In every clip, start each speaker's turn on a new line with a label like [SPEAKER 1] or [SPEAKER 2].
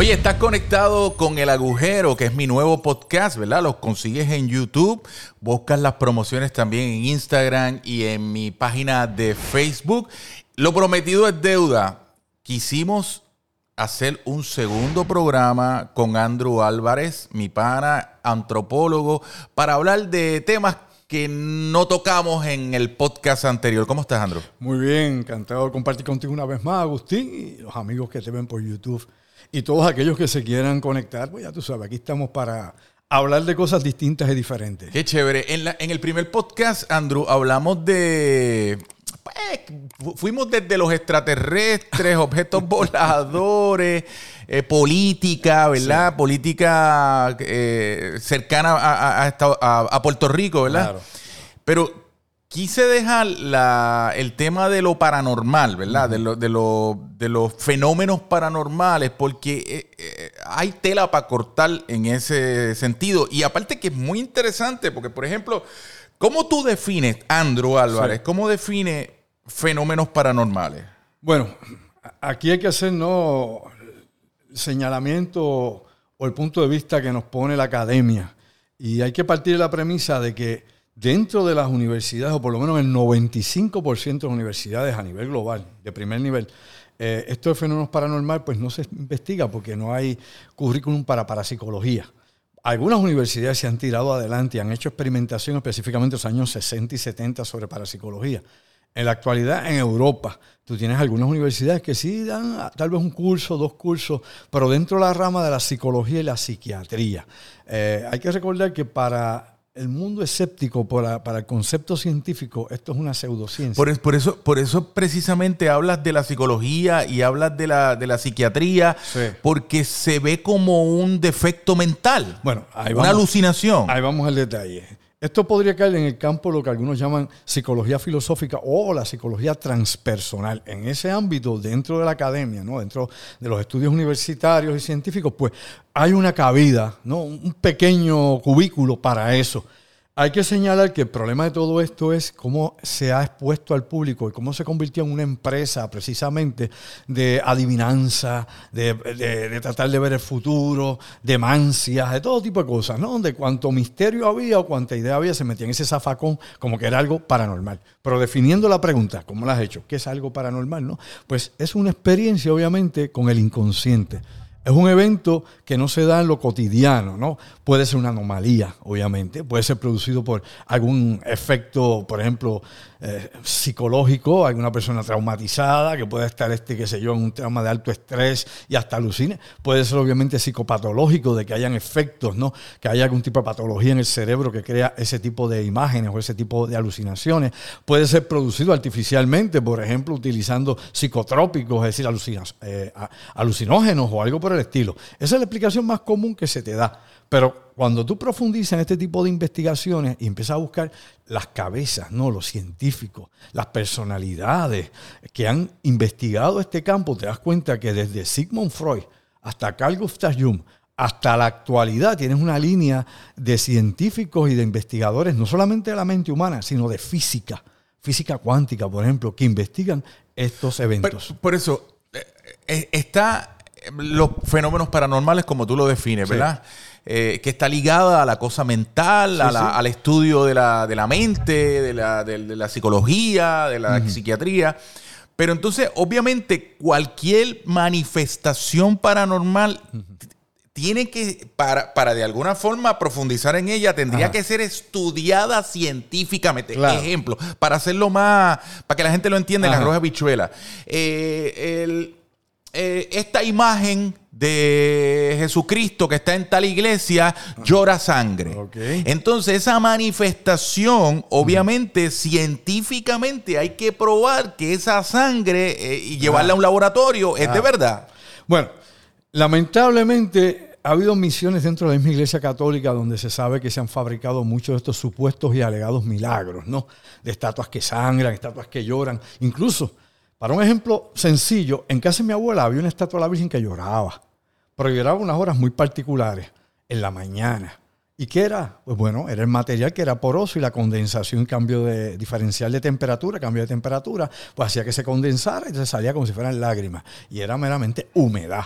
[SPEAKER 1] Oye, estás conectado con El Agujero, que es mi nuevo podcast, ¿verdad? Los consigues en YouTube, buscas las promociones también en Instagram y en mi página de Facebook. Lo prometido es deuda. Quisimos hacer un segundo programa con Andrew Álvarez, mi pana, antropólogo, para hablar de temas que no tocamos en el podcast anterior. ¿Cómo estás, Andrew?
[SPEAKER 2] Muy bien, encantado de compartir contigo una vez más, Agustín, y los amigos que te ven por YouTube y todos aquellos que se quieran conectar, pues ya tú sabes, aquí estamos para hablar de cosas distintas y diferentes.
[SPEAKER 1] Qué chévere. En, la, en el primer podcast, Andrew, hablamos de... Pues, fuimos desde los extraterrestres, objetos voladores, eh, política, ¿verdad? Política eh, cercana a, a, a, Puerto Rico, ¿verdad? Claro. Pero quise dejar la, el tema de lo paranormal, ¿verdad? de, lo, de, lo, de, los fenómenos paranormales, porque eh, eh, hay tela para cortar en ese sentido. Y aparte que es muy interesante, porque por ejemplo, ¿cómo tú defines, Andrew Álvarez, cómo define fenómenos paranormales?
[SPEAKER 2] Bueno, aquí hay que hacer no señalamiento o el punto de vista que nos pone la academia. Y hay que partir de la premisa de que dentro de las universidades, o por lo menos el 95% de las universidades a nivel global, de primer nivel, eh, estos fenómenos paranormales pues no se investiga porque no hay currículum para parapsicología. Algunas universidades se han tirado adelante y han hecho experimentación específicamente en los años 60 y 70 sobre parapsicología. En la actualidad, en Europa, tú tienes algunas universidades que sí dan ah, tal vez un curso, dos cursos, pero dentro de la rama de la psicología y la psiquiatría. Eh, hay que recordar que para el mundo escéptico para, para, el concepto científico, esto es una pseudociencia.
[SPEAKER 1] Por, por, eso, por eso precisamente hablas de la psicología y hablas de la, de la psiquiatría, porque se ve como un defecto mental,
[SPEAKER 2] bueno,
[SPEAKER 1] una alucinación.
[SPEAKER 2] Ahí vamos al detalle. Esto podría caer en el campo lo que algunos llaman psicología filosófica o la psicología transpersonal. En ese ámbito, dentro de la academia, ¿no? dentro de los estudios universitarios y científicos, pues hay una cabida, ¿no? un pequeño cubículo para eso. Hay que señalar que el problema de todo esto es cómo se ha expuesto al público y cómo se convirtió en una empresa precisamente de adivinanza, de, tratar de ver el futuro, de mancias, de todo tipo de cosas, ¿no? Donde cuanto misterio había o cuanta idea había, se metía en ese zafacón como que era algo paranormal. Pero definiendo la pregunta, ¿cómo la has hecho? ¿Qué es algo paranormal? ¿no? Pues es una experiencia, obviamente, con el inconsciente. Es un evento que no se da en lo cotidiano, ¿no? Puede ser una anomalía, obviamente, puede ser producido por algún efecto, por ejemplo, eh, psicológico, alguna persona traumatizada, que puede estar, este, qué sé yo, en un trauma de alto estrés y hasta alucine. Puede ser obviamente psicopatológico, de que hayan efectos, ¿no? Que haya algún tipo de patología en el cerebro que crea ese tipo de imágenes o ese tipo de alucinaciones. Puede ser producido artificialmente, por ejemplo, utilizando psicotrópicos, es decir, eh, alucinógenos o algo por el estilo. Esa es la explicación más común que se te da. Pero cuando tú profundizas en este tipo de investigaciones y empiezas a buscar las cabezas, ¿no? los científicos, las personalidades que han investigado este campo, te das cuenta que desde Sigmund Freud hasta Carl Gustav Jung, hasta la actualidad tienes una línea de científicos y de investigadores, no solamente de la mente humana, sino de física, física cuántica, por ejemplo, que investigan estos eventos.
[SPEAKER 1] por eso, eh, eh, está los fenómenos paranormales como tú lo defines, ¿verdad? Eh, que está ligada a la cosa mental, al estudio de la, de la mente, de la, de, la, psicología, de la psiquiatría. Pero entonces, obviamente, cualquier manifestación paranormal tiene que, para, para, de alguna forma profundizar en ella, tendría que ser estudiada científicamente. Ejemplo, para hacerlo más, para que la gente lo entienda en la roja bichuela. Eh, el, eh, esta imagen de Jesucristo que está en tal iglesia llora sangre. Entonces esa manifestación, obviamente, científicamente hay que probar que esa sangre eh, y llevarla a un laboratorio es de verdad.
[SPEAKER 2] Bueno, lamentablemente ha habido misiones dentro de la misma iglesia católica donde se sabe que se han fabricado muchos de estos supuestos y alegados milagros, ¿no? De estatuas que sangran, estatuas que lloran, incluso para un ejemplo sencillo, en casa de mi abuela había una estatua de la Virgen que lloraba, pero lloraba unas horas muy particulares, en la mañana. ¿Y qué era? Pues bueno, era el material que era poroso y la condensación, cambio de diferencial de temperatura, cambio de temperatura, pues hacía que se condensara y se salía como si fueran lágrimas. Y era meramente humedad.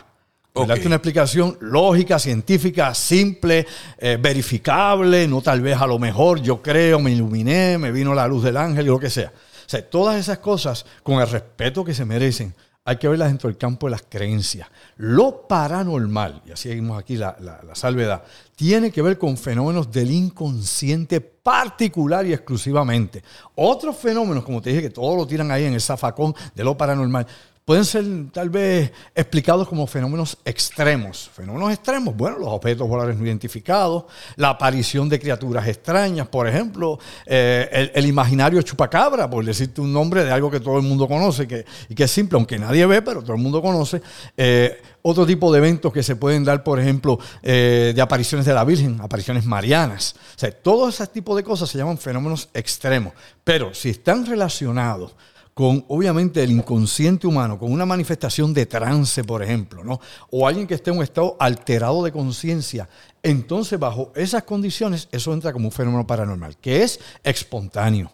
[SPEAKER 2] Darte una explicación lógica, científica, simple, eh, verificable, no tal vez a lo mejor yo creo, me iluminé, me vino la luz del ángel lo que sea. O sea, todas esas cosas, con el respeto que se merecen, hay que verlas dentro del campo de las creencias. Lo paranormal, y así seguimos aquí la, la, salvedad, tiene que ver con fenómenos del inconsciente particular y exclusivamente. Otros fenómenos, como te dije, que todos lo tiran ahí en el zafacón de lo paranormal, pueden ser tal vez explicados como fenómenos extremos. Fenómenos extremos, bueno, los objetos voladores no identificados, la aparición de criaturas extrañas, por ejemplo, eh, el, imaginario chupacabra, por decirte un nombre de algo que todo el mundo conoce y que es simple, aunque nadie ve, pero todo el mundo conoce. Eh, otro tipo de eventos que se pueden dar, por ejemplo, eh, de apariciones de la Virgen, apariciones marianas. O sea, todo ese tipo de cosas se llaman fenómenos extremos. Pero si están relacionados con obviamente el inconsciente humano, con una manifestación de trance, por ejemplo, ¿no? O alguien que esté en un estado alterado de conciencia, entonces bajo esas condiciones eso entra como un fenómeno paranormal, que es espontáneo,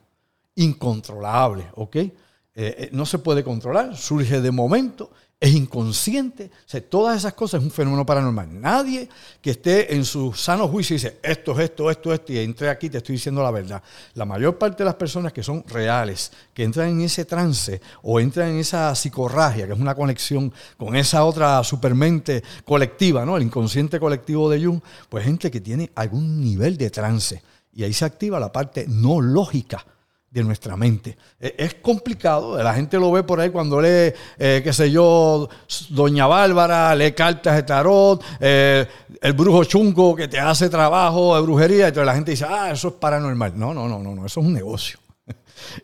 [SPEAKER 2] incontrolable, ¿ok? Eh, eh, no se puede controlar, surge de momento es inconsciente. O todas esas cosas es un fenómeno paranormal. Nadie que esté en su sano juicio dice esto es esto, esto, esto, y entré aquí, te estoy diciendo la verdad. La mayor parte de las personas que son reales, que entran en ese trance o entran en esa psicorragia, que es una conexión con esa otra supermente colectiva, ¿no? El inconsciente colectivo de Jung, pues gente que tiene algún nivel de trance. Y ahí se activa la parte no lógica de nuestra mente. E, es complicado, la gente lo ve por ahí cuando lee, eh, qué sé yo, Doña Bárbara, lee cartas de tarot, eh, el brujo chungo que te hace trabajo de brujería, y entonces la gente dice, ah, eso es paranormal. No, no, no, no, no eso es un negocio.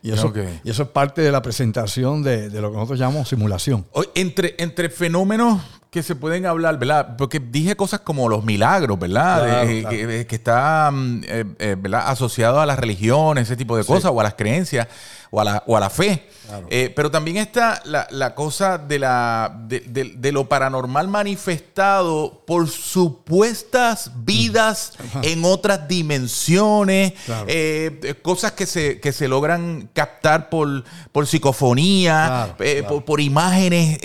[SPEAKER 2] Y eso, y eso es parte de la presentación de, lo que nosotros llamamos simulación.
[SPEAKER 1] Entre, entre fenómenos que se pueden hablar, ¿verdad? Porque dije cosas como los milagros, ¿verdad? Que, está, mm, eh, eh, ¿verdad? Asociado a las religiones, ese tipo de cosas, o a las creencias o a la, o a la fe. Eh, pero también está la, cosa de, la, de, lo paranormal manifestado por supuestas vidas en otras dimensiones, eh, cosas que se, que se logran captar por, por psicofonía, eh, por, imágenes,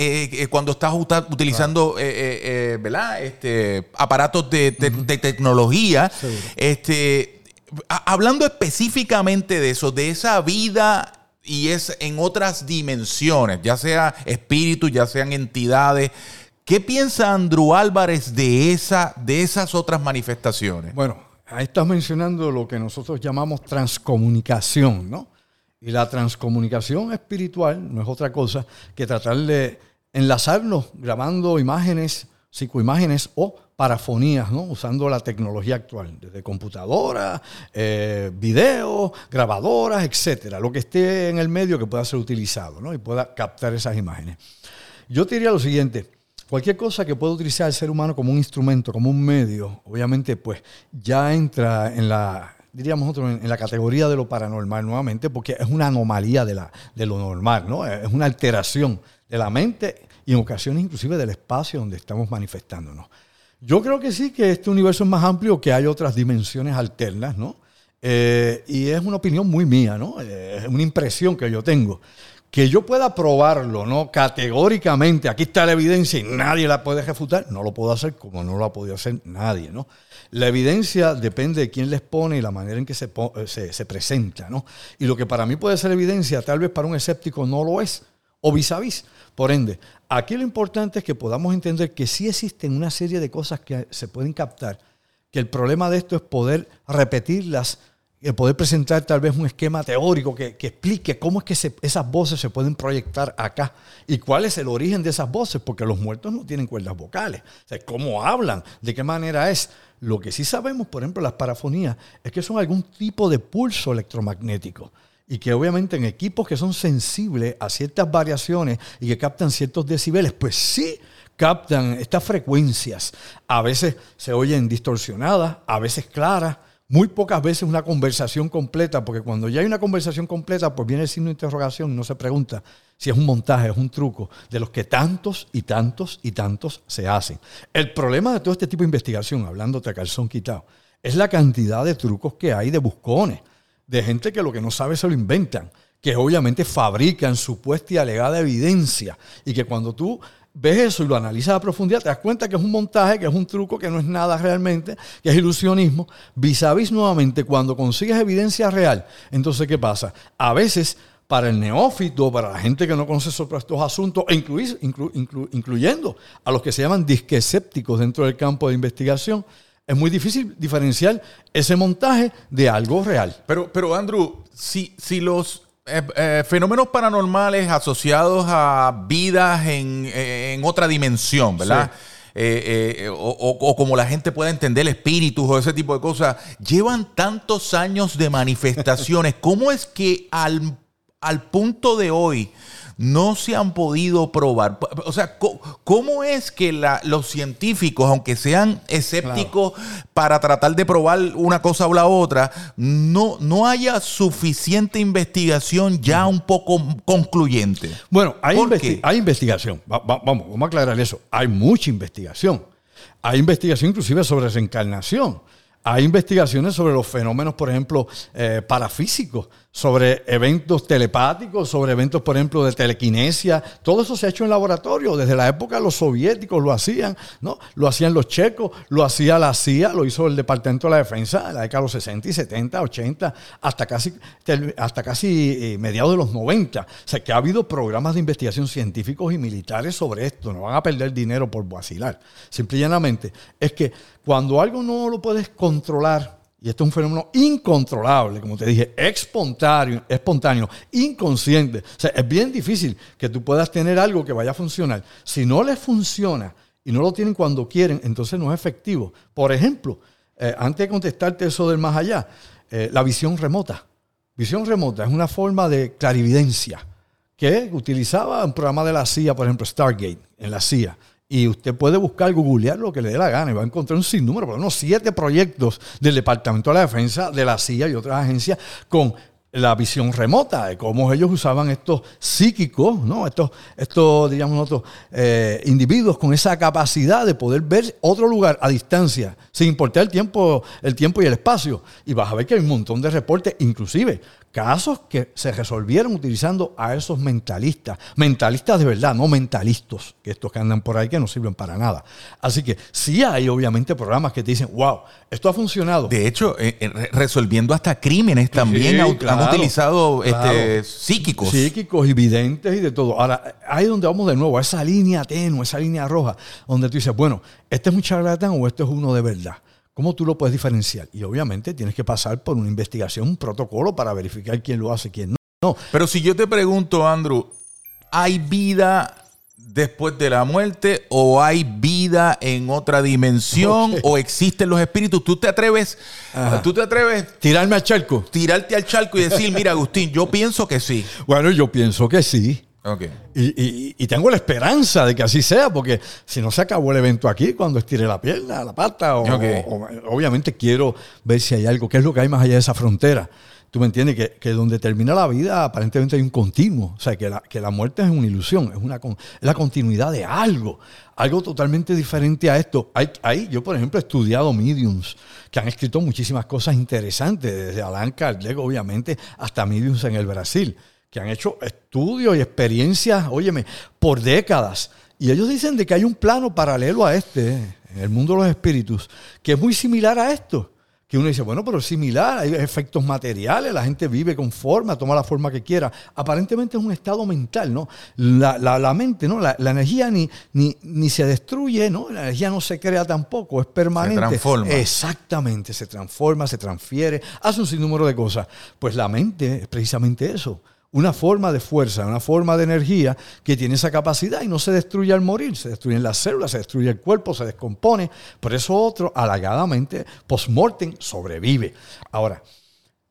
[SPEAKER 1] cuando estás utilizando ¿verdad? Este, aparatos de, tecnología. Este, hablando específicamente de eso, de esa vida y es en otras dimensiones, ya sea espíritu, ya sean entidades. ¿Qué piensa Andrew Álvarez de, esa, de esas otras manifestaciones?
[SPEAKER 2] Bueno, ahí estás mencionando lo que nosotros llamamos transcomunicación, ¿no? Y la transcomunicación espiritual no es otra cosa que tratar de enlazarnos grabando imágenes, psicoimágenes o parafonías, ¿no? usando la tecnología actual, desde computadoras, eh, videos, grabadoras, etcétera, lo que esté en el medio que pueda ser utilizado ¿no? y pueda captar esas imágenes. Yo te diría lo siguiente, cualquier cosa que pueda utilizar el ser humano como un instrumento, como un medio, obviamente pues ya entra en la, diríamos nosotros, en, la categoría de lo paranormal nuevamente, porque es una anomalía de, la, de lo normal, ¿no? es una alteración de la mente y en ocasiones inclusive del espacio donde estamos manifestándonos. Yo creo que sí, que este universo es más amplio, que hay otras dimensiones alternas, ¿no? Eh, y es una opinión muy mía, ¿no? Eh, es una impresión que yo tengo. Que yo pueda probarlo, ¿no? Categóricamente, aquí está la evidencia y nadie la puede refutar, no lo puedo hacer como no lo ha podido hacer nadie, ¿no? La evidencia depende de quién les pone y la manera en que se, eh, se, se presenta, ¿no? Y lo que para mí puede ser evidencia, tal vez para un escéptico no lo es, o vis a vis. Por ende, aquí lo importante es que podamos entender que sí existen una serie de cosas que se pueden captar, que el problema de esto es poder repetirlas, eh, poder presentar tal vez un esquema teórico que, explique cómo es que esas voces se pueden proyectar acá y cuál es el origen de esas voces, porque los muertos no tienen cuerdas vocales. Cómo hablan, de qué manera es. Lo que sí sabemos, por ejemplo, las parafonías, es que son algún tipo de pulso electromagnético y que obviamente en equipos que son sensibles a ciertas variaciones y que captan ciertos decibeles, pues sí captan estas frecuencias. A veces se oyen distorsionadas, a veces claras, muy pocas veces una conversación completa, porque cuando ya hay una conversación completa, pues viene el signo de interrogación y no se pregunta si es un montaje, es un truco, de los que tantos y tantos y tantos se hacen. El problema de todo este tipo de investigación, hablándote a calzón quitado, es la cantidad de trucos que hay de buscones de gente que lo que no sabe se lo inventan, que obviamente fabrican supuesta y alegada evidencia y que cuando tú ves eso y lo analizas a profundidad, te das cuenta que es un montaje, que es un truco, que no es nada realmente, que es ilusionismo. Vis a vis nuevamente, cuando consigues evidencia real, entonces ¿qué pasa? A veces para el neófito, para la gente que no conoce sobre estos asuntos, incluyendo a los que se llaman disquesépticos dentro del campo de investigación, es muy difícil diferenciar ese montaje de algo real.
[SPEAKER 1] Pero, pero Andrew, si, si los eh, eh, fenómenos paranormales asociados a vidas en, otra dimensión, ¿verdad? Eh, o, como la gente pueda entender espíritus o ese tipo de cosas, llevan tantos años de manifestaciones. ¿Cómo es que al, al punto de hoy no se han podido probar. O sea, ¿cómo es que los científicos, aunque sean escépticos para tratar de probar una cosa o la otra, no, no haya suficiente investigación ya un poco concluyente?
[SPEAKER 2] Bueno, hay, hay investigación. vamos, vamos a aclarar eso. Hay mucha investigación. Hay investigación inclusive sobre reencarnación. Hay investigaciones sobre los fenómenos, por ejemplo, eh, parafísicos sobre eventos telepáticos, sobre eventos, por ejemplo, de telequinesia. Todo eso se ha hecho en laboratorio. Desde la época los soviéticos lo hacían, ¿no? Lo hacían los checos, lo hacía la CIA, lo hizo el Departamento de la Defensa en la década de los 60 y 70, 80, hasta casi, hasta casi eh, mediados de los 90. O sea, que ha habido programas de investigación científicos y militares sobre esto. No van a perder dinero por vacilar. Simple y llanamente es que cuando algo no lo puedes controlar, y esto es un fenómeno incontrolable, como te dije, espontáneo, espontáneo, inconsciente. O sea, es bien difícil que tú puedas tener algo que vaya a funcionar. Si no les funciona y no lo tienen cuando quieren, entonces no es efectivo. Por ejemplo, eh, antes de contestarte eso del más allá, eh, la visión remota. Visión remota es una forma de clarividencia que utilizaba un programa de la CIA, por ejemplo, Stargate, en la CIA. Y usted puede buscar, googlear lo que le dé la gana y va a encontrar un sinnúmero, por menos siete proyectos del Departamento de la Defensa, de la CIA y otras agencias con la visión remota de cómo ellos usaban estos psíquicos, ¿no? estos, estos digamos, nosotros, eh, individuos con esa capacidad de poder ver otro lugar a distancia, sin importar el tiempo, el tiempo y el espacio. Y vas a ver que hay un montón de reportes, inclusive Casos que se resolvieron utilizando a esos mentalistas. Mentalistas de verdad, no mentalistas, que estos que andan por ahí que no sirven para nada. Así que sí hay obviamente programas que te dicen, wow, esto ha funcionado.
[SPEAKER 1] De hecho, eh, eh, resolviendo hasta crímenes también han, utilizado este, psíquicos.
[SPEAKER 2] Psíquicos y videntes y de todo. Ahora, ahí es donde vamos de nuevo, a esa línea tenue, esa línea roja, donde tú dices, bueno, ¿este es un charlatán o este es uno de verdad? ¿Cómo tú lo puedes diferenciar? Y obviamente tienes que pasar por una investigación, un protocolo para verificar quién lo hace, quién no.
[SPEAKER 1] Pero si yo te pregunto, Andrew, ¿hay vida después de la muerte o hay vida en otra dimensión o existen los espíritus? ¿Tú te atreves? ¿Tú te atreves?
[SPEAKER 2] Tirarme al charco.
[SPEAKER 1] Tirarte al charco y decir, mira, Agustín, yo pienso que sí.
[SPEAKER 2] Bueno, yo pienso que sí. Y, tengo la esperanza de que así sea, porque si no se acabó el evento aquí, cuando estire la pierna, la pata, o, obviamente quiero ver si hay algo, qué es lo que hay más allá de esa frontera. Tú me entiendes que, donde termina la vida aparentemente hay un continuo, o sea, que la, que la muerte es una ilusión, es, una, la continuidad de algo, algo totalmente diferente a esto. Hay, yo, por ejemplo, he estudiado mediums que han escrito muchísimas cosas interesantes, desde Alan Kardec, obviamente, hasta mediums en el Brasil que han hecho estudios y experiencias, óyeme, por décadas. Y ellos dicen de que hay un plano paralelo a este, en el mundo de los espíritus, que es muy similar a esto. Que uno dice, bueno, pero es similar, hay efectos materiales, la gente vive con forma, toma la forma que quiera. Aparentemente es un estado mental, ¿no? La, mente, ¿no? La, energía ni, ni, ni, se destruye, ¿no? La energía no se crea tampoco, es permanente. Se
[SPEAKER 1] transforma.
[SPEAKER 2] Exactamente, se transforma, se transfiere, hace un sinnúmero de cosas. Pues la mente es precisamente eso una forma de fuerza, una forma de energía que tiene esa capacidad y no se destruye al morir, se destruyen las células, se destruye el cuerpo, se descompone. Por eso otro, halagadamente, post-mortem, sobrevive. Ahora,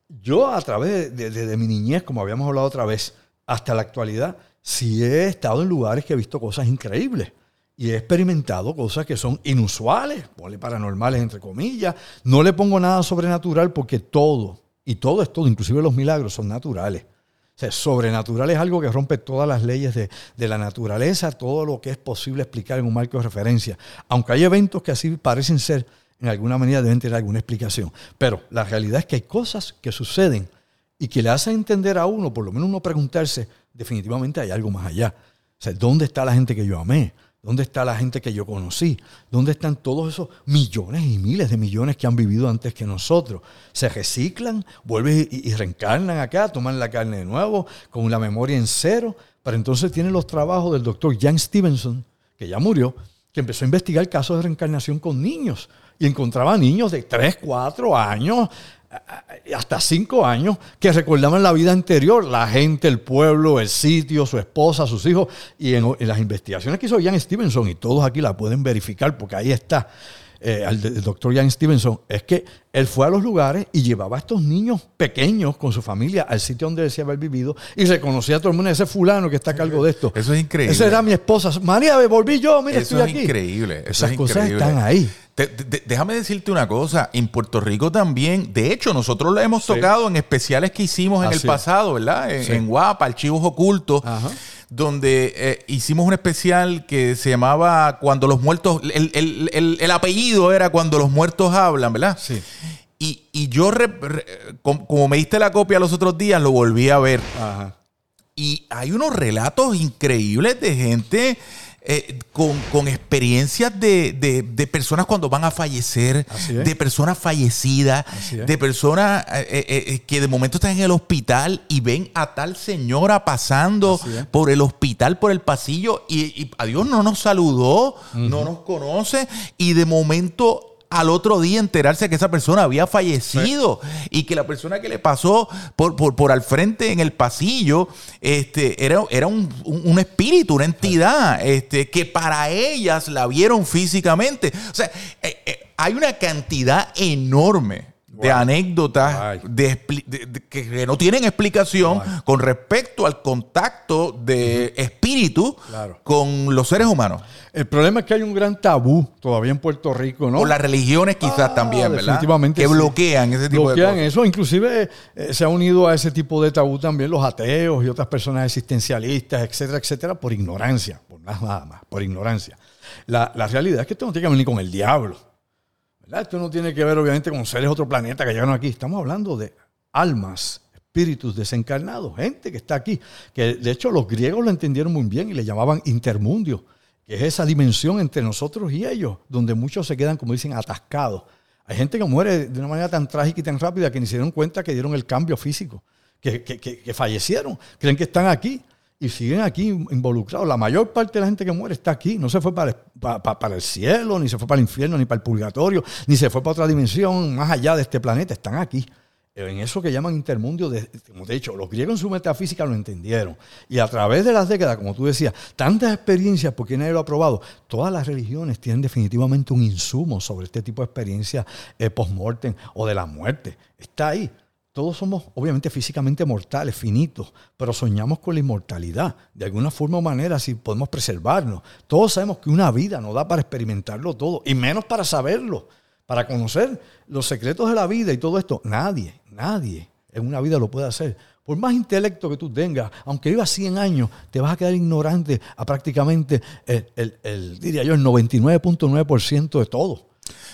[SPEAKER 2] yo a través de, mi niñez, como habíamos hablado otra vez, hasta la actualidad, sí he estado en lugares que he visto cosas increíbles y he experimentado cosas que son inusuales, paranormales entre comillas. No le pongo nada sobrenatural porque todo, y todo es todo, inclusive los milagros, son naturales sobrenatural es algo que rompe todas las leyes de, la naturaleza, todo lo que es posible explicar en un marco de referencia. Aunque hay eventos que así parecen ser, en alguna manera deben tener alguna explicación. Pero la realidad es que hay cosas que suceden y que le hacen entender a uno, por lo menos uno preguntarse, definitivamente hay algo más allá. O sea, ¿dónde está la gente que yo amé? ¿Dónde está la gente que yo conocí? ¿Dónde están todos esos millones y miles de millones que han vivido antes que nosotros? Se reciclan, vuelven y, reencarnan acá, toman la carne de nuevo, con la memoria en cero. Pero entonces tienen los trabajos del doctor Jan Stevenson, que ya murió, que empezó a investigar casos de reencarnación con niños y encontraba niños de 3, 4 años hasta cinco años que recordaban la vida anterior, la gente, el pueblo, el sitio, su esposa, sus hijos. Y en, las investigaciones que hizo Jan Stevenson, y todos aquí la pueden verificar porque ahí está, eh, el, doctor Jan Stevenson, es que él fue a los lugares y llevaba a estos niños pequeños con su familia al sitio donde decía haber vivido y reconocía a todo el mundo, ese fulano que está a cargo de esto.
[SPEAKER 1] Eso es increíble.
[SPEAKER 2] Esa era mi esposa. María, volví yo, mira, estoy aquí.
[SPEAKER 1] Es increíble.
[SPEAKER 2] Esas cosas están ahí.
[SPEAKER 1] déjame decirte una cosa, en Puerto Rico también, de hecho, nosotros lo hemos tocado en especiales que hicimos en el pasado, ¿verdad? En, Guapa, Archivos Ocultos. Ajá donde eh, hicimos un especial que se llamaba Cuando los muertos, el, apellido era Cuando los muertos hablan, ¿verdad? Sí. Y, yo, como, me diste la copia los otros días, lo volví a ver. Ajá. Y hay unos relatos increíbles de gente eh, con, experiencias de, personas cuando van a fallecer, de personas fallecidas, de personas eh, eh, que de momento están en el hospital y ven a tal señora pasando por el hospital, por el pasillo, y, a Dios no nos saludó, no nos conoce, y de momento al otro día enterarse que esa persona había fallecido y que la persona que le pasó por, por, al frente en el pasillo este, era, era un, espíritu, una entidad este, que para ellas la vieron físicamente. O sea, eh, eh, hay una cantidad enorme de anécdotas de, que no tienen explicación con respecto al contacto de espíritu con los seres humanos.
[SPEAKER 2] El problema es que hay un gran tabú todavía en Puerto Rico, ¿no?
[SPEAKER 1] O las religiones quizás ah, también, ¿verdad?
[SPEAKER 2] Definitivamente
[SPEAKER 1] que bloquean ese tipo
[SPEAKER 2] de cosas. eso. Inclusive eh, se ha unido a ese tipo de tabú también los ateos y otras personas existencialistas, etcétera, etcétera, por ignorancia, por nada más, por ignorancia. La, la realidad es que esto no tiene que ver ni con el diablo. Esto no tiene que ver obviamente con seres de otro planeta que llegaron aquí. Estamos hablando de almas, espíritus desencarnados, gente que está aquí. Que de hecho los griegos lo entendieron muy bien y le llamaban intermundio, que es esa dimensión entre nosotros y ellos, donde muchos se quedan, como dicen, atascados. Hay gente que muere de una manera tan trágica y tan rápida que ni se dieron cuenta que dieron el cambio físico, que, que fallecieron, creen que están aquí y siguen aquí involucrados. La mayor parte de la gente que muere está aquí. No se fue para, para, el cielo, ni se fue para el infierno, ni para el purgatorio, ni se fue para otra dimensión más allá de este planeta. Están aquí. En eso que llaman intermundio, de, como te he dicho, los griegos en su metafísica lo entendieron. Y a través de las décadas, como tú decías, tantas experiencias, porque nadie lo ha probado, todas las religiones tienen definitivamente un insumo sobre este tipo de experiencias eh, post-mortem o de la muerte. Está ahí. Todos somos obviamente físicamente mortales, finitos, pero soñamos con la inmortalidad. De alguna forma o manera, si podemos preservarnos. Todos sabemos que una vida no da para experimentarlo todo, y menos para saberlo, para conocer los secretos de la vida y todo esto. Nadie, nadie en una vida lo puede hacer. Por más intelecto que tú tengas, aunque vivas 100 años, te vas a quedar ignorante a prácticamente el, diría yo, el 99.9% de todo.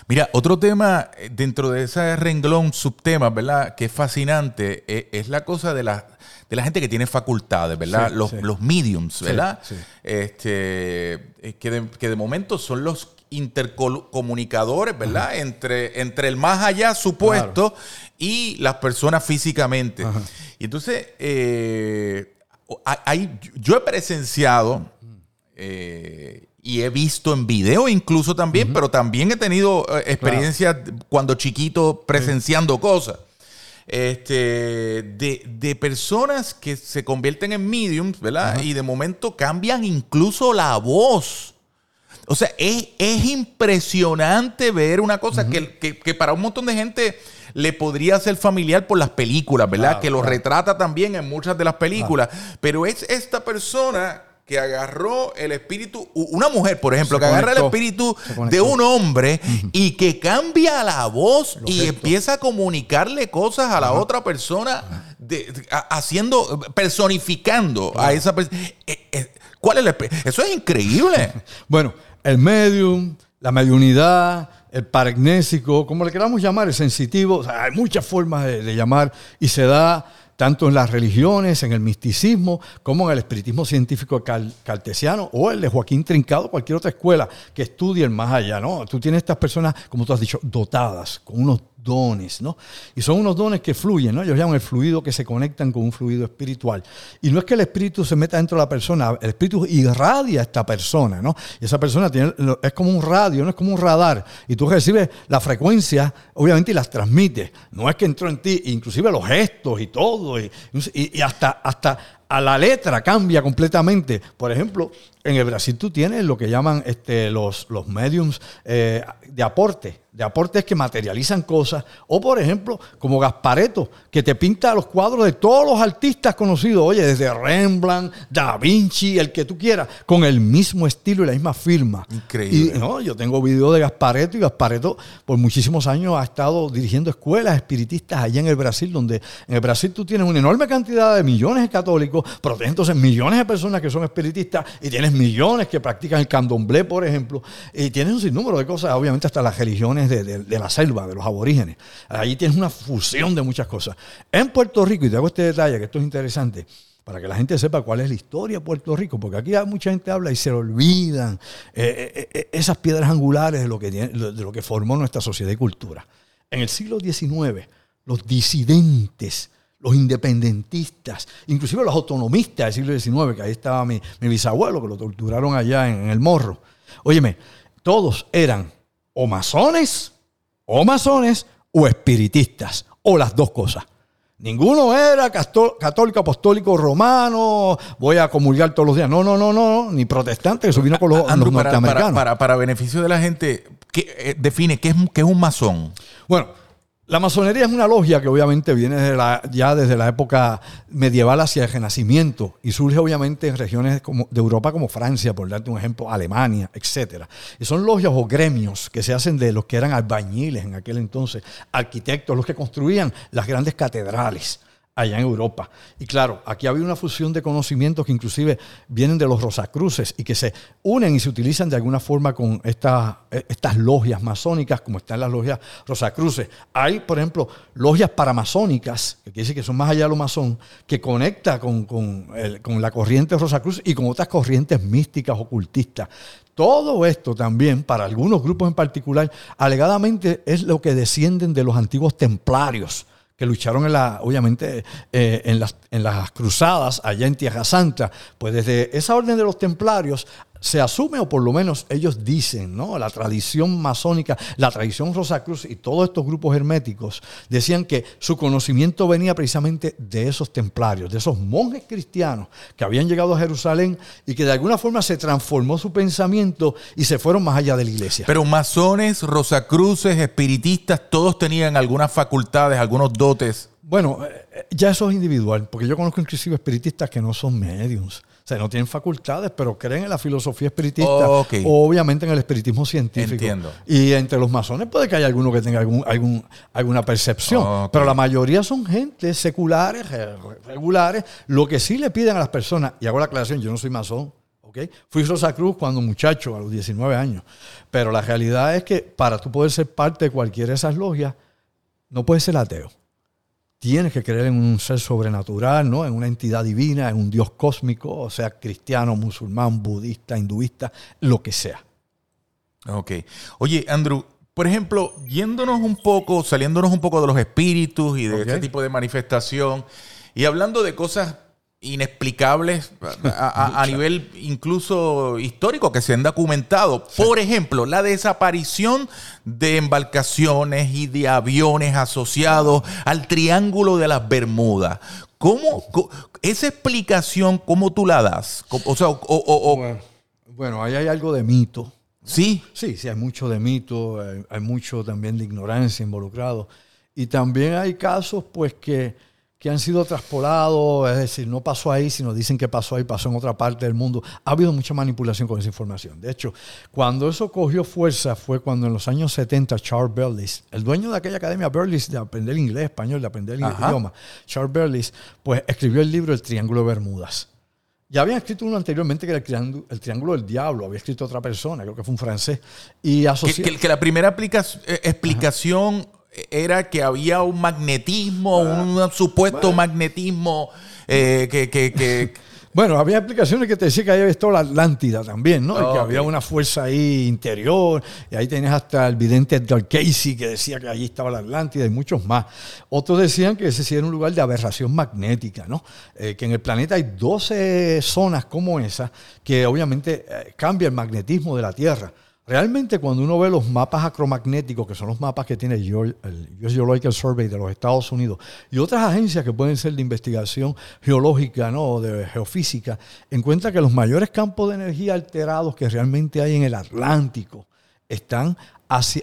[SPEAKER 1] Mira, otro tema eh, dentro de ese renglón subtema, ¿verdad? Que es fascinante, eh, es, la cosa de la, de la gente que tiene facultades, ¿verdad? los, los mediums, ¿verdad? este, eh, que, de, que de momento son los intercomunicadores, ¿verdad? Entre, entre el más allá supuesto y las personas físicamente. Y entonces, hay, yo he presenciado y he visto en video incluso también, pero también he tenido eh, experiencias cuando chiquito presenciando cosas. Este, de, personas que se convierten en mediums, ¿verdad? Y de momento cambian incluso la voz. O sea, es, impresionante ver una cosa que, para un montón de gente le podría ser familiar por las películas, ¿verdad? que lo retrata también en muchas de las películas. Pero es esta persona que agarró el espíritu, una mujer, por ejemplo, que agarra el espíritu de un hombre y que cambia la voz y empieza a comunicarle cosas a la otra persona, haciendo, personificando a esa persona. Eh, eh, ¿Cuál es el Eso es increíble.
[SPEAKER 2] bueno, el medium, la mediunidad, el paragnésico, como le queramos llamar, el sensitivo, hay muchas formas de, llamar y se da tanto en las religiones, en el misticismo, como en el espiritismo científico cartesiano o el de Joaquín Trincado, cualquier otra escuela que estudie el más allá, ¿no? Tú tienes estas personas, como tú has dicho, dotadas, con unos dones, ¿no? Y son unos dones que fluyen, ¿no? Ellos llaman el fluido que se conectan con un fluido espiritual. Y no es que el espíritu se meta dentro de la persona, el espíritu irradia a esta persona, ¿no? Y esa persona tiene, es como un radio, no es como un radar. Y tú recibes la frecuencia, obviamente, y las transmites. No es que entró en ti, inclusive los gestos y todo, y, y hasta, hasta a la letra cambia completamente. Por ejemplo, en el Brasil tú tienes lo que llaman este, los, los mediums eh, de aporte de aportes que materializan cosas, o por ejemplo, como Gaspareto, que te pinta los cuadros de todos los artistas conocidos, oye, desde Rembrandt, Da Vinci, el que tú quieras, con el mismo estilo y la misma firma.
[SPEAKER 1] Increíble.
[SPEAKER 2] Y, no, yo tengo videos de Gaspareto y Gaspareto por muchísimos años ha estado dirigiendo escuelas espiritistas allá en el Brasil, donde en el Brasil tú tienes una enorme cantidad de millones de católicos, pero tienes entonces millones de personas que son espiritistas y tienes millones que practican el candomblé, por ejemplo, y tienes un sinnúmero de cosas, obviamente hasta las religiones de, la selva, de los aborígenes. Allí tienes una fusión de muchas cosas. En Puerto Rico, y te hago este detalle, que esto es interesante, para que la gente sepa cuál es la historia de Puerto Rico, porque aquí mucha gente habla y se olvidan eh, eh, eh, esas piedras angulares de lo, que de lo que formó nuestra sociedad y cultura. En el siglo XIX, los disidentes, los independentistas, inclusive los autonomistas del siglo XIX, que ahí estaba mi, bisabuelo, que lo torturaron allá en, en el morro. Óyeme, todos eran o masones, o masones, o espiritistas, o las dos cosas. Ninguno era católico, apostólico, romano, voy a comulgar todos los días. No, no, no, no, ni protestante, eso vino con los, norteamericanos.
[SPEAKER 1] Para, para, beneficio de la gente, ¿qué, eh, define qué es, qué es un masón.
[SPEAKER 2] Bueno, la masonería es una logia que obviamente viene ya desde la época medieval hacia el Renacimiento y surge obviamente en regiones de Europa como Francia, por darte un ejemplo, Alemania, etc. Y son logias o gremios que se hacen de los que eran albañiles en aquel entonces, arquitectos, los que construían las grandes catedrales allá en Europa. Y claro, aquí ha habido una fusión de conocimientos que inclusive vienen de los Rosacruces y que se unen y se utilizan de alguna forma con estas, estas logias masónicas, como están las logias Rosacruces. Hay, por ejemplo, logias paramasónicas, que quiere decir que son más allá de lo masón, que conecta con, con, con la corriente Rosacruz y con otras corrientes místicas, ocultistas. Todo esto también, para algunos grupos en particular, alegadamente es lo que descienden de los antiguos templarios que lucharon en la, obviamente eh, en, las, en las cruzadas allá en Tierra Santa, pues desde esa orden de los templarios se asume, o por lo menos ellos dicen, ¿no? La tradición masónica, la tradición Rosacruz y todos estos grupos herméticos decían que su conocimiento venía precisamente de esos templarios, de esos monjes cristianos que habían llegado a Jerusalén y que de alguna forma se transformó su pensamiento y se fueron más allá de la iglesia.
[SPEAKER 1] Pero masones, Rosacruces, espiritistas, todos tenían algunas facultades, algunos dotes.
[SPEAKER 2] Bueno, eh, ya eso es individual, porque yo conozco inclusive espiritistas que no son mediums. O sea, no tienen facultades, pero creen en la filosofía espiritista o obviamente en el espiritismo científico.
[SPEAKER 1] Entiendo.
[SPEAKER 2] Y entre los masones puede que haya alguno que tenga algún, algún alguna percepción, pero la mayoría son gente seculares, regulares. Lo que sí le piden a las personas, y hago la aclaración, yo no soy masón, ¿okay? Fui Rosa Cruz cuando muchacho, a los 19 años, pero la realidad es que para tú poder ser parte de cualquiera de esas logias, no puedes ser ateo tienes que creer en un ser sobrenatural, ¿no? en una entidad divina, en un Dios cósmico, o sea, cristiano, musulmán, budista, hinduista, lo que sea.
[SPEAKER 1] Ok. Oye, Andrew, por ejemplo, yéndonos un poco, saliéndonos un poco de los espíritus y de este tipo de manifestación, y hablando de cosas inexplicables a, nivel incluso histórico que se han documentado. Por ejemplo, la desaparición de embarcaciones y de aviones asociados al Triángulo de las Bermudas. ¿Cómo, esa explicación, cómo tú la das? O sea,
[SPEAKER 2] bueno, ahí hay algo de mito.
[SPEAKER 1] Sí.
[SPEAKER 2] Sí, sí, hay mucho de mito, hay mucho también de ignorancia involucrado. Y también hay casos, pues, que que han sido traspolados, es decir, no pasó ahí, sino dicen que pasó ahí, pasó en otra parte del mundo. Ha habido mucha manipulación con esa información. De hecho, cuando eso cogió fuerza fue cuando en los años 70 Charles Berlis, el dueño de aquella academia Berlis de aprender inglés, español, de aprender el idioma, Charles Berlis, pues escribió el libro El Triángulo de Bermudas. Ya había escrito uno anteriormente que era el triángulo, el triángulo, del Diablo, había escrito otra persona, creo que fue un francés. Y
[SPEAKER 1] que, que, la primera eh, explicación era que había un magnetismo, un supuesto magnetismo eh, que, que
[SPEAKER 2] bueno, había explicaciones que te decían que había estado la Atlántida también, ¿no? que había una fuerza ahí interior. Y ahí tenías hasta el vidente Edgar Casey que decía que allí estaba la Atlántida y muchos más. Otros decían que ese sí era un lugar de aberración magnética, ¿no? Eh, que en el planeta hay 12 zonas como esa que obviamente eh, cambia el magnetismo de la Tierra. Realmente cuando uno ve los mapas acromagnéticos, que son los mapas que tiene el US Geological Survey de los Estados Unidos y otras agencias que pueden ser de investigación geológica o de geofísica, encuentra que los mayores campos de energía alterados que realmente hay en el Atlántico están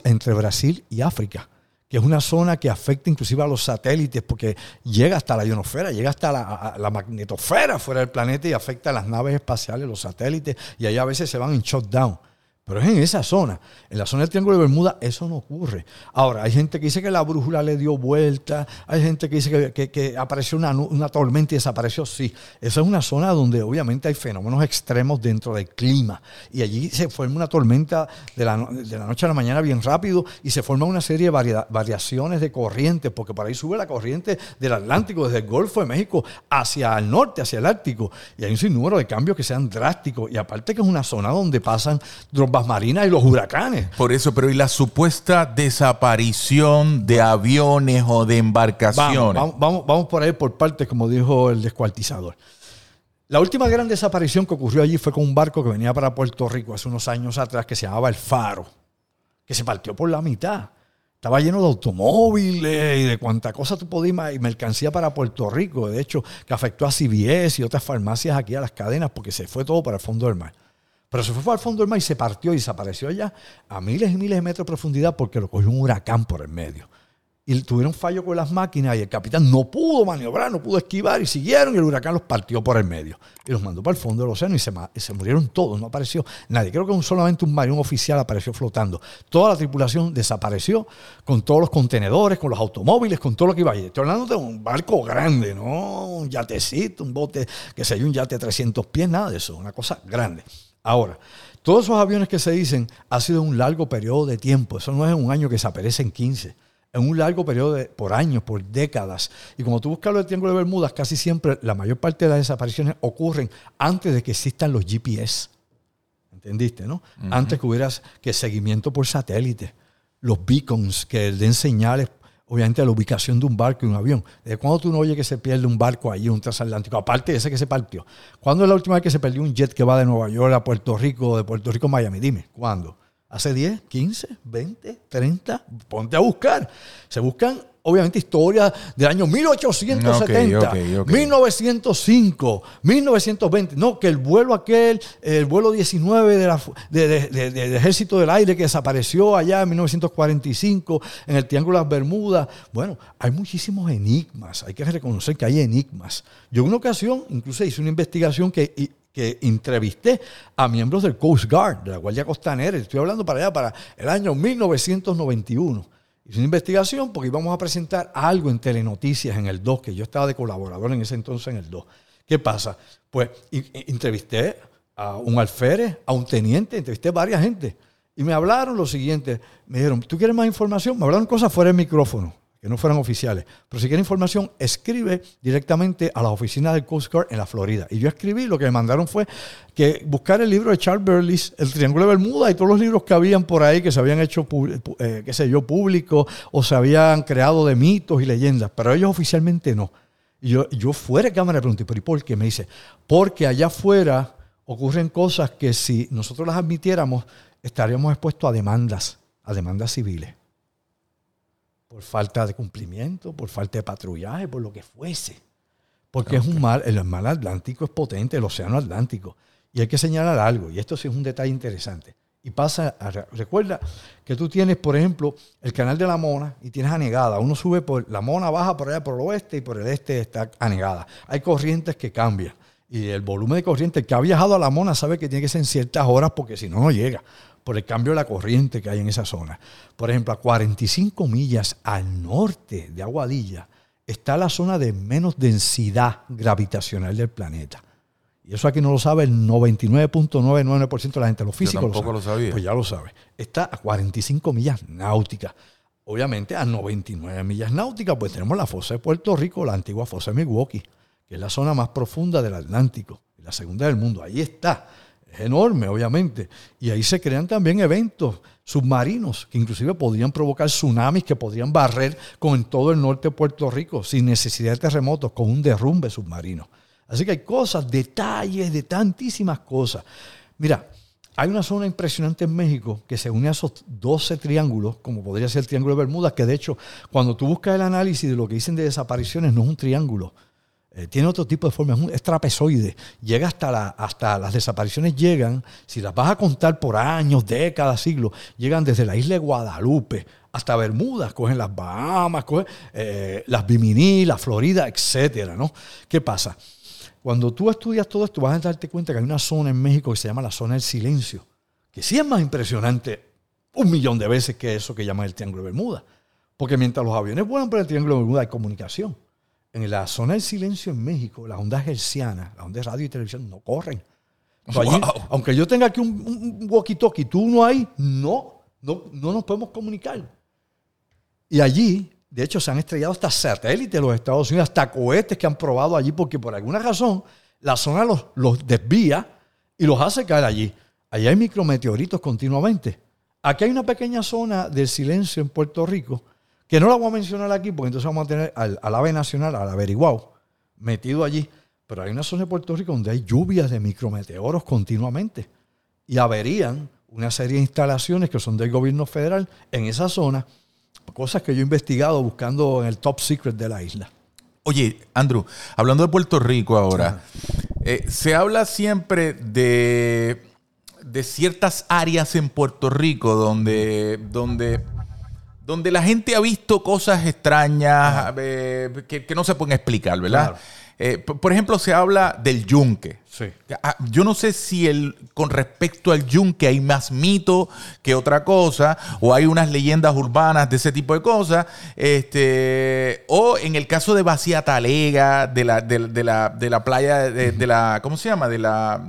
[SPEAKER 2] entre Brasil y África que es una zona que afecta inclusive a los satélites, porque llega hasta la ionosfera, llega hasta la, la, magnetosfera fuera del planeta y afecta a las naves espaciales, los satélites, y ahí a veces se van en shutdown. Pero es en esa zona. En la zona del Triángulo de Bermuda eso no ocurre. Ahora, hay gente que dice que la brújula le dio vuelta, hay gente que dice que, apareció una, tormenta y desapareció. Sí, esa es una zona donde obviamente hay fenómenos extremos dentro del clima. Y allí se forma una tormenta de la, noche a la mañana bien rápido y se forma una serie de variaciones de corrientes, porque por ahí sube la corriente del Atlántico, desde el Golfo de México hacia el norte, hacia el Ártico. Y hay un sinnúmero de cambios que sean drásticos. Y aparte que es una zona donde pasan marinas y los huracanes.
[SPEAKER 1] Por eso, pero ¿y la supuesta desaparición de aviones o de embarcaciones?
[SPEAKER 2] Vamos, vamos, por ahí por partes, como dijo el descuartizador. La última gran desaparición que ocurrió allí fue con un barco que venía para Puerto Rico hace unos años atrás que se llamaba El Faro, que se partió por la mitad. Estaba lleno de automóviles y de cuánta cosa tú podías y mercancía para Puerto Rico. De hecho, que afectó a CBS y otras farmacias aquí a las cadenas porque se fue todo para el fondo del mar. Pero se fue al fondo del mar y se partió y desapareció allá a miles y miles de metros de profundidad porque lo cogió un huracán por el medio. Y tuvieron fallo con las máquinas y el capitán no pudo maniobrar, no pudo esquivar y siguieron y el huracán los partió por el medio. Y los mandó para el fondo del océano y se, se murieron todos, no apareció nadie. Creo que solamente un marión oficial apareció flotando. Toda la tripulación desapareció con todos los contenedores, con los automóviles, con todo lo que iba allí. Estoy hablando de un barco grande, no un yatecito, un bote, que sé yo, un yate de 300 pies, nada de eso, una cosa grande. Ahora, todos esos aviones que se dicen ha sido un largo periodo de tiempo. Eso no es un año que se aparecen 15. Es un largo periodo de, por años, por décadas. Y como tú buscas lo del Triángulo de Bermudas, casi siempre la mayor parte de las desapariciones ocurren antes de que existan los GPS. ¿Entendiste, no? Antes que hubieras que seguimiento por satélite, los beacons que den señales obviamente la ubicación de un barco y un avión. ¿Desde cuándo tú no oyes que se pierde un barco allí, un transatlántico? Aparte de ese que se partió. ¿Cuándo es la última vez que se perdió un jet que va de Nueva York a Puerto Rico, de Puerto Rico a Miami? Dime, ¿cuándo? ¿Hace 10, 15, 20, 30? Ponte a buscar. Se buscan obviamente historia del año 1870, 1905, 1920. No, que el vuelo aquel, el vuelo 19 del Ejército del Aire que desapareció allá en 1945 en el Triángulo de las Bermudas. Bueno, hay muchísimos enigmas, hay que reconocer que hay enigmas. Yo en una ocasión incluso hice una investigación que que entrevisté a miembros del Coast Guard, de la Guardia Costanera, estoy hablando para allá, para el año 1991. Hice una investigación porque íbamos a presentar algo en Telenoticias en el 2, que yo estaba de colaborador en ese entonces en el 2. ¿Qué pasa? Pues entrevisté a un alférez, a un teniente, entrevisté a varias gente. Y me hablaron lo siguiente. Me dijeron, ¿tú quieres más información? Me hablaron cosas fuera del micrófono que no fueran oficiales. Pero si quiere información, escribe directamente a la oficina del Coast Guard en la Florida. Y yo escribí, lo que me mandaron fue que buscar el libro de Charles Burles, El Triángulo de Bermuda y todos los libros que habían por ahí que se habían hecho, eh, qué sé yo, públicos o se habían creado de mitos y leyendas. Pero ellos oficialmente no. Y yo, yo fuera de cámara le pregunté, ¿pero y por qué? Me dice, porque allá afuera ocurren cosas que si nosotros las admitiéramos, estaríamos expuestos a demandas, a demandas civiles por falta de cumplimiento, por falta de patrullaje, por lo que fuese. Porque es un mar, el mar Atlántico es potente, el océano Atlántico. Y hay que señalar algo, y esto sí es un detalle interesante. Y pasa, recuerda que tú tienes, por ejemplo, el canal de la Mona y tienes anegada. Uno sube por, la Mona baja por allá por el oeste y por el este está anegada. Hay corrientes que cambian. Y el volumen de corriente, el que ha viajado a la Mona sabe que tiene que ser en ciertas horas porque si no, no llega por el cambio de la corriente que hay en esa zona. Por ejemplo, a 45 millas al norte de Aguadilla está la zona de menos densidad gravitacional del planeta. Y eso aquí no lo sabe el 99.99% de la gente. Los físicos
[SPEAKER 1] Yo tampoco lo, sabía.
[SPEAKER 2] Pues ya lo sabe. Está a 45 millas náuticas. obviamente a 99 millas náuticas, pues tenemos la fosa de Puerto Rico, la antigua fosa de Milwaukee, que es la zona más profunda del Atlántico, la segunda del mundo. Ahí está. Enorme, obviamente. Y ahí se crean también eventos submarinos que inclusive podrían provocar tsunamis que podrían barrer con todo el norte de Puerto Rico sin necesidad de terremotos, con un derrumbe submarino. Así que hay cosas, detalles de tantísimas cosas. Mira, hay una zona impresionante en México que se une a esos 12 triángulos, como podría ser el Triángulo de Bermudas, que de hecho, cuando tú buscas el análisis de lo que dicen de desapariciones, no es un triángulo. Eh, tiene otro tipo de forma, es, trapezoide. Llega hasta, la, hasta las desapariciones, llegan, si las vas a contar por años, décadas, siglos, llegan desde la isla de Guadalupe hasta Bermudas, cogen las Bahamas, cogen eh, las Bimini, la Florida, etcétera, ¿no? ¿Qué pasa? Cuando tú estudias todo esto, vas a darte cuenta que hay una zona en México que se llama la zona del silencio, que sí es más impresionante un millón de veces que eso que llaman el Triángulo de Bermuda. Porque mientras los aviones vuelan por el Triángulo de Bermuda hay comunicación. En la zona del silencio en México, las ondas hercianas, las ondas de radio y televisión no corren. Aunque yo tenga aquí un, walkie-talkie, tú no hay, no, no, no nos podemos comunicar. Y allí de hecho, se han estrellado hasta satélites de los Estados Unidos, hasta cohetes que han probado allí, porque por alguna razón la zona los, los desvía y los hace caer allí. Allí hay micrometeoritos continuamente. Aquí hay una pequeña zona del silencio en Puerto Rico, que no la voy a mencionar aquí, porque entonces vamos a tener al, ave nacional, al averiguado, metido allí. Pero hay una zona de Puerto Rico donde hay lluvias de micrometeoros continuamente. Y averían una serie de instalaciones que son del gobierno federal en esa zona cosas que yo he investigado buscando en el top secret de la isla.
[SPEAKER 1] Oye, Andrew, hablando de Puerto Rico ahora, eh, se habla siempre de, de, ciertas áreas en Puerto Rico donde, donde, donde la gente ha visto cosas extrañas eh, que, no se pueden explicar, ¿verdad? Eh, por ejemplo, se habla del yunque. Sí. Ah, yo no sé si el, con respecto al yunque hay más mito que otra cosa, o hay unas leyendas urbanas de ese tipo de cosas. Este, o en el caso de Vacía Talega, de la, de, la, de la playa, de, la, ¿cómo se llama? De la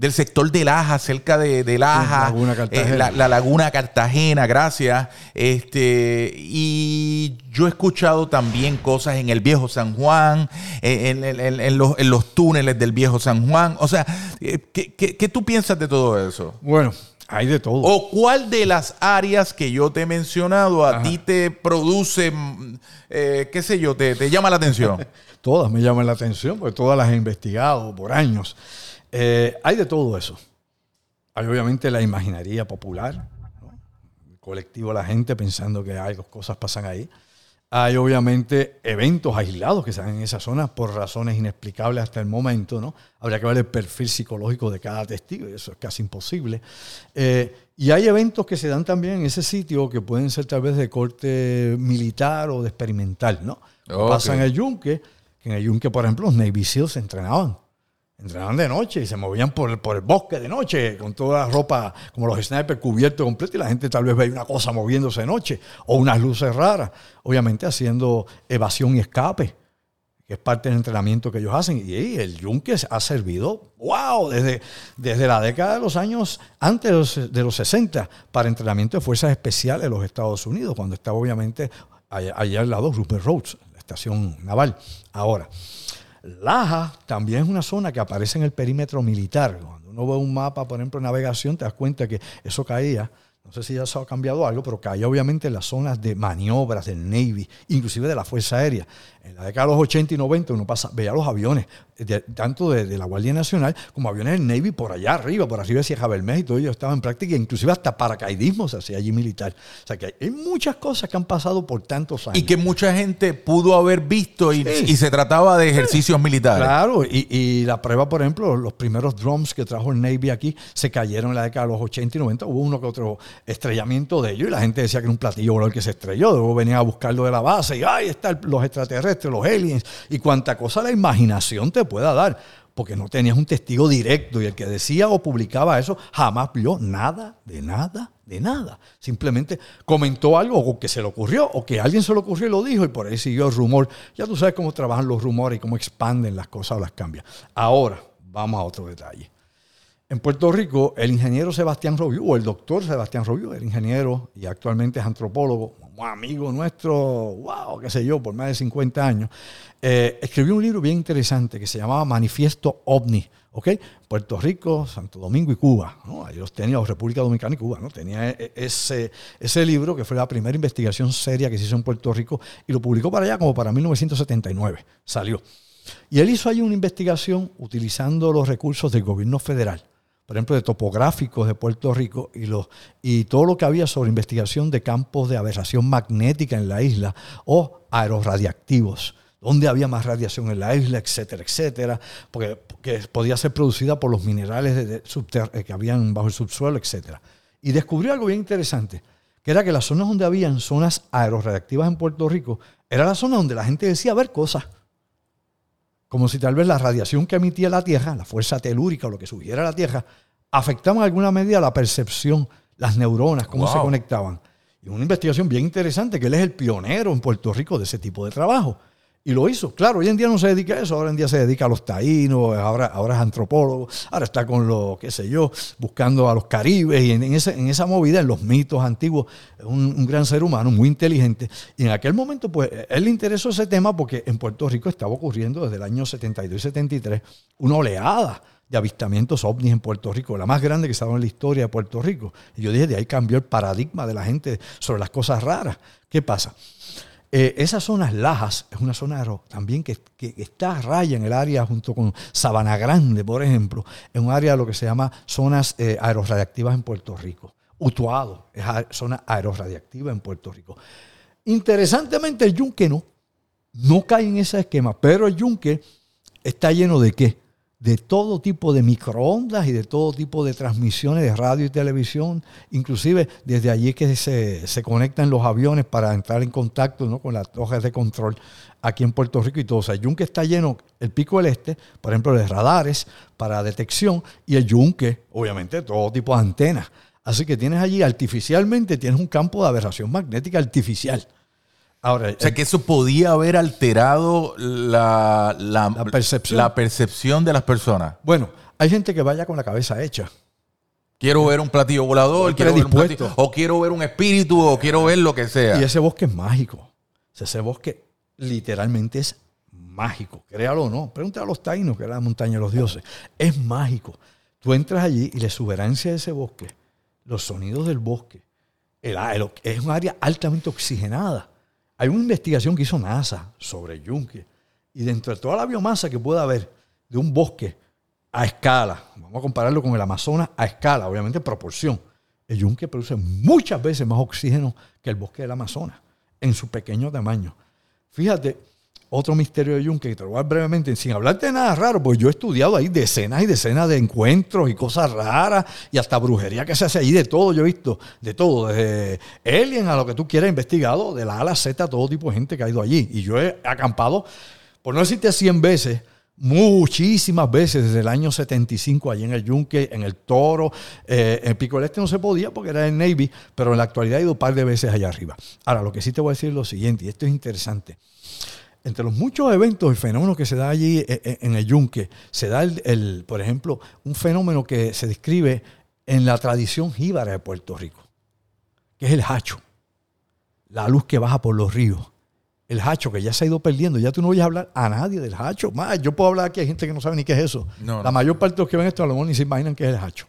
[SPEAKER 1] del sector de Laja, cerca de, de Laja, eh, la, Laguna Cartagena, gracias. Este, y yo he escuchado también cosas en el viejo San Juan, en, los, túneles del viejo San Juan. O sea, eh, ¿qué, tú piensas de todo eso?
[SPEAKER 2] Bueno, hay de todo.
[SPEAKER 1] ¿O cuál de las áreas que yo te he mencionado a ti te produce, mm, eh, qué sé yo, te, te llama la atención?
[SPEAKER 2] todas me llaman la atención, porque todas las he investigado por años. Eh, hay de todo eso. Hay obviamente la imaginaría popular, el colectivo la gente pensando que hay cosas pasan ahí. Hay obviamente eventos aislados que se dan en esa zona por razones inexplicables hasta el momento, ¿no? Habría que ver el perfil psicológico de cada testigo y eso es casi imposible. Eh, y hay eventos que se dan también en ese sitio que pueden ser tal vez de corte militar o de experimental, ¿no? Pasa en el yunque, que en el yunque, por ejemplo, los Navy SEALs se entrenaban Entrenaban de noche y se movían por, por el bosque de noche con toda la ropa, como los snipers cubiertos completos, y la gente tal vez veía una cosa moviéndose de noche o unas luces raras, obviamente haciendo evasión y escape, que es parte del entrenamiento que ellos hacen. Y el yunque ha servido, wow, desde, desde la década de los años antes de los, de los 60 para entrenamiento de fuerzas especiales de los Estados Unidos, cuando estaba obviamente allá, al lado Rupert Roads, la estación naval. Ahora, Laja también es una zona que aparece en el perímetro militar. Cuando uno ve un mapa, por ejemplo, de navegación, te das cuenta que eso caía no sé si ya se ha cambiado algo, pero caía obviamente en las zonas de maniobras del Navy, inclusive de la Fuerza Aérea. En la década de los 80 y 90 uno pasa, veía los aviones, tanto de, la Guardia Nacional como aviones del Navy por allá arriba, por arriba de Sierra Bermeja y todo ello estaba en práctica, inclusive hasta paracaidismo se hacía allí militar. O sea que hay muchas cosas que han pasado por tantos años.
[SPEAKER 1] Y que mucha gente pudo haber visto y, se trataba de ejercicios militares.
[SPEAKER 2] Claro, y, y, la prueba, por ejemplo, los primeros drones que trajo el Navy aquí se cayeron en la década de los 80 y 90, hubo uno que otro estrellamiento de ellos y la gente decía que era un platillo volador que se estrelló, luego venían a buscarlo de la base y ahí están los extraterrestres, los aliens y cuánta cosa la imaginación te pueda dar, porque no tenías un testigo directo y el que decía o publicaba eso jamás vio nada, de nada, de nada. Simplemente comentó algo o que se le ocurrió o que alguien se le ocurrió y lo dijo y por ahí siguió el rumor. Ya tú sabes cómo trabajan los rumores y cómo expanden las cosas o las cambian. Ahora, vamos a otro detalle. En Puerto Rico, el ingeniero Sebastián Robiú, o el doctor Sebastián Robiú, el ingeniero y actualmente es antropólogo, un amigo nuestro, wow, qué sé yo, por más de 50 años, eh, escribió un libro bien interesante que se llamaba Manifiesto OVNI, ¿ok? Puerto Rico, Santo Domingo y Cuba, ¿no? Ahí los tenía, República Dominicana y Cuba, ¿no? Tenía e, e, ese, ese libro que fue la primera investigación seria que se hizo en Puerto Rico y lo publicó para allá como para 1979, salió. Y él hizo ahí una investigación utilizando los recursos del gobierno federal por ejemplo, de topográficos de Puerto Rico y, los, y todo lo que había sobre investigación de campos de aberración magnética en la isla o aeroradiactivos, dónde había más radiación en la isla, etcétera, etcétera, porque, podía ser producida por los minerales de, eh, que habían bajo el subsuelo, etcétera. Y descubrió algo bien interesante, que era que las zonas donde habían zonas aeroradiactivas en Puerto Rico, era la zona donde la gente decía ver cosas como si tal vez la radiación que emitía la Tierra, la fuerza telúrica o lo que sugiera la Tierra, afectaba en alguna medida la percepción, las neuronas, cómo se conectaban. Y una investigación bien interesante, que él es el pionero en Puerto Rico de ese tipo de trabajo. Y lo hizo. Claro, hoy en día no se dedica a eso, ahora en día se dedica a los taínos, ahora, ahora es antropólogo, ahora está con lo, qué sé yo, buscando a los caribes y en, en esa movida, en los mitos antiguos, un, un, gran ser humano, muy inteligente. Y en aquel momento, pues, él le interesó ese tema porque en Puerto Rico estaba ocurriendo desde el año 72 y 73 una oleada de avistamientos ovnis en Puerto Rico, la más grande que dado en la historia de Puerto Rico. Y yo dije, de ahí cambió el paradigma de la gente sobre las cosas raras. ¿Qué pasa? Eh, esas zonas lajas es una zona también que, está a raya en el área junto con Sabana Grande, por ejemplo, en un área de lo que se llama zonas eh, aeroradiactivas en Puerto Rico. Utuado es zona aeroradiactiva en Puerto Rico. Interesantemente, el yunque no, no cae en ese esquema, pero el yunque está lleno de qué? De todo tipo de microondas y de todo tipo de transmisiones de radio y televisión, inclusive desde allí que se, conectan los aviones para entrar en contacto ¿no? con las torres de control aquí en Puerto Rico y todo. O sea, el yunque está lleno, el pico del este, por ejemplo, de radares para detección y el yunque, obviamente, todo tipo de antenas. Así que tienes allí artificialmente, tienes un campo de aberración magnética artificial.
[SPEAKER 1] Ahora, o sea, que eso podía haber alterado la, percepción. de las personas.
[SPEAKER 2] Bueno, hay gente que vaya con la cabeza hecha.
[SPEAKER 1] Quiero ver un platillo volador, quiero ver un o quiero ver un espíritu, o quiero ver lo que sea.
[SPEAKER 2] Y ese bosque es mágico. ese bosque literalmente es mágico. Créalo o no. Pregúntale a los taínos, que es la montaña de los dioses. Es mágico. Tú entras allí y la exuberancia de ese bosque, los sonidos del bosque, el, es un área altamente oxigenada hay una investigación que hizo NASA sobre el yunque y dentro de toda la biomasa que pueda haber de un bosque a escala, vamos a compararlo con el Amazonas a escala, obviamente en proporción, el yunque produce muchas veces más oxígeno que el bosque del Amazonas en su pequeño tamaño. Fíjate, otro misterio de Yunque, que te lo voy a dar brevemente, sin hablarte de nada raro, pues yo he estudiado ahí decenas y decenas de encuentros y cosas raras y hasta brujería que se hace ahí, de todo, yo he visto, de todo, desde alien a lo que tú quieras, investigado, de la A a Z, todo tipo de gente que ha ido allí. Y yo he acampado, por no decirte 100 veces, muchísimas veces desde el año 75 allí en el Yunque, en el Toro, eh, en Pico del Este no se podía porque era el Navy, pero en la actualidad he ido un par de veces allá arriba. Ahora, lo que sí te voy a decir es lo siguiente, y esto es interesante entre los muchos eventos y fenómenos que se da allí eh, eh, en el yunque, se da, el, por ejemplo, un fenómeno que se describe en la tradición jíbara de Puerto Rico, que es el hacho, la luz que baja por los ríos. El hacho que ya se ha ido perdiendo, ya tú no oyes hablar a nadie del hacho. Más, yo puedo hablar aquí, hay gente que no sabe ni qué es eso. la mayor parte de los que ven esto a lo mejor ni se imaginan qué es el hacho.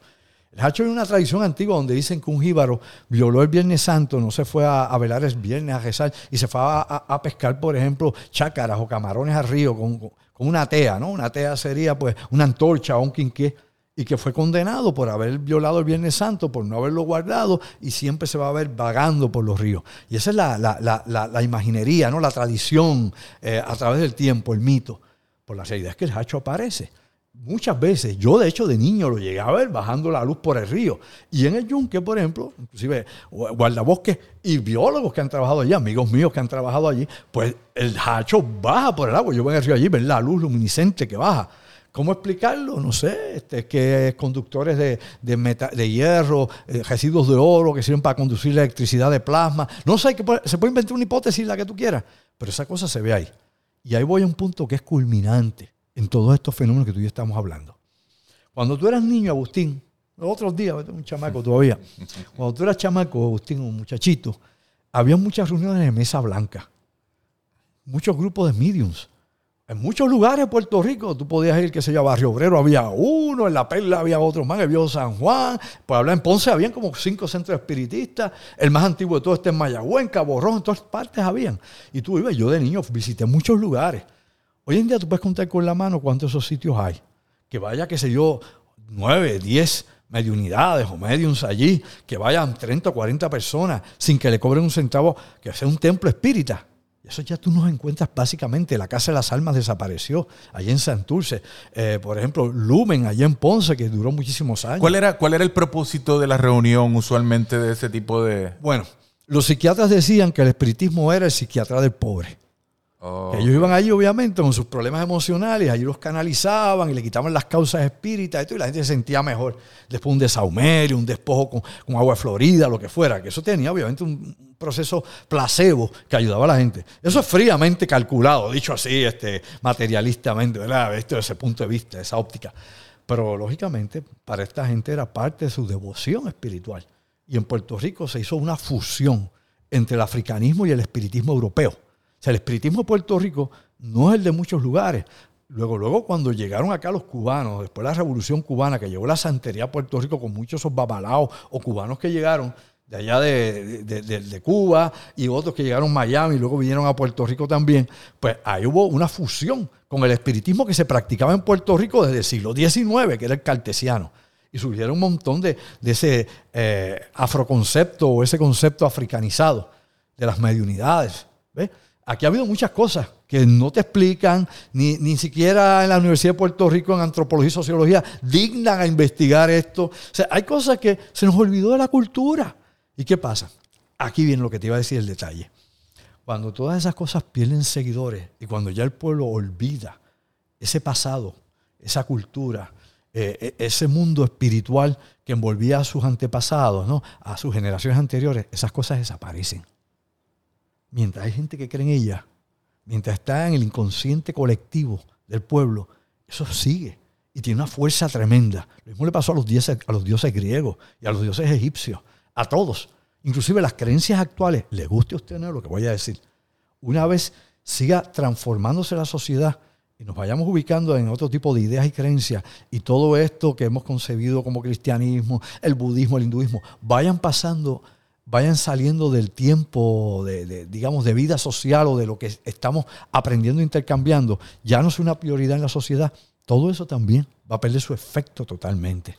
[SPEAKER 2] El hacho es una tradición antigua donde dicen que un jíbaro violó el Viernes Santo, no se fue a, velar el viernes a rezar y se fue a, pescar, por ejemplo, chácaras o camarones al río con, una tea, ¿no? Una tea sería pues una antorcha o un quinqué y que fue condenado por haber violado el Viernes Santo, por no haberlo guardado, y siempre se va a ver vagando por los ríos. Y esa es la, imaginería, ¿no? la tradición eh, a través del tiempo, el mito. Por la realidad es que el hacho aparece muchas veces, yo de hecho de niño lo llegué a ver bajando la luz por el río. Y en el yunque, por ejemplo, inclusive guardabosques y biólogos que han trabajado allí, amigos míos que han trabajado allí, pues el hacho baja por el agua. Yo voy el río allí, ver la luz luminiscente que baja. ¿Cómo explicarlo? No sé, este, que conductores de, de, hierro, eh, residuos de oro que sirven para conducir la electricidad de plasma. No sé, que se puede inventar una hipótesis, la que tú quieras, pero esa cosa se ve ahí. Y ahí voy a un punto que es culminante en todos estos fenómenos que tú y yo estamos hablando. Cuando tú eras niño, Agustín, otros días, un chamaco todavía, cuando tú eras chamaco, Agustín, un muchachito, había muchas reuniones de mesa blanca, muchos grupos de mediums. En muchos lugares de Puerto Rico, tú podías ir, qué sé yo, a Barrio Obrero había uno, en La Perla había otro más, en San Juan, pues hablar en Ponce habían como cinco centros espiritistas, el más antiguo de todo este en Mayagüez, en Cabo Rojo, en todas partes habían. Y tú ibas, yo de niño visité muchos lugares. Hoy en día tú puedes contar con la mano cuántos esos sitios hay. Que vaya, qué sé yo, nueve, diez mediunidades o mediums allí, que vayan 30 o 40 personas sin que le cobren un centavo, que sea un templo espírita. Eso ya tú nos encuentras básicamente. La Casa de las Almas desapareció allí en Santurce. Eh, por ejemplo, Lumen, allí en Ponce, que duró muchísimos años.
[SPEAKER 1] ¿Cuál era, ¿Cuál era el propósito de la reunión usualmente de ese tipo de...?
[SPEAKER 2] Bueno, los psiquiatras decían que el espiritismo era el psiquiatra del pobre. Oh, ellos iban allí, obviamente, con sus problemas emocionales, allí los canalizaban y le quitaban las causas espíritas y, la gente se sentía mejor. Después un desaumerio, un despojo con, agua florida, lo que fuera. Que eso tenía, obviamente, un proceso placebo que ayudaba a la gente. Eso es fríamente calculado, dicho así, este, materialistamente, ¿verdad? Esto desde ese punto de vista, esa óptica. Pero lógicamente, para esta gente era parte de su devoción espiritual. Y en Puerto Rico se hizo una fusión entre el africanismo y el espiritismo europeo sea, el espiritismo de Puerto Rico no es el de muchos lugares. Luego, luego, cuando llegaron acá los cubanos, después de la revolución cubana, que llegó la santería a Puerto Rico con muchos esos babalaos o cubanos que llegaron de allá de, Cuba y otros que llegaron a Miami y luego vinieron a Puerto Rico también, pues ahí hubo una fusión con el espiritismo que se practicaba en Puerto Rico desde el siglo XIX, que era el cartesiano. Y surgieron un montón de, ese eh, afroconcepto o ese concepto africanizado de las mediunidades. ¿ves? Aquí ha habido muchas cosas que no te explican, ni, ni siquiera en la Universidad de Puerto Rico en antropología y sociología dignan a investigar esto. Hay cosas que se nos olvidó de la cultura. ¿Y qué pasa? Aquí viene lo que te iba a decir el detalle. Cuando todas esas cosas pierden seguidores y cuando ya el pueblo olvida ese pasado, esa cultura, eh, e, ese mundo espiritual que envolvía a sus antepasados, ¿no? a sus generaciones anteriores, esas cosas desaparecen mientras hay gente que cree en ella, mientras está en el inconsciente colectivo del pueblo, eso sigue y tiene una fuerza tremenda. Lo mismo le pasó a los, dioses, a los dioses griegos y a los dioses egipcios, a todos. Inclusive las creencias actuales, le guste a usted no lo que voy a decir, una vez siga transformándose la sociedad y nos vayamos ubicando en otro tipo de ideas y creencias y todo esto que hemos concebido como cristianismo, el budismo, el hinduismo, vayan pasando vayan saliendo del tiempo, de, digamos, de vida social o de lo que estamos aprendiendo e intercambiando, ya no es una prioridad en la sociedad, todo eso también va a perder su efecto totalmente.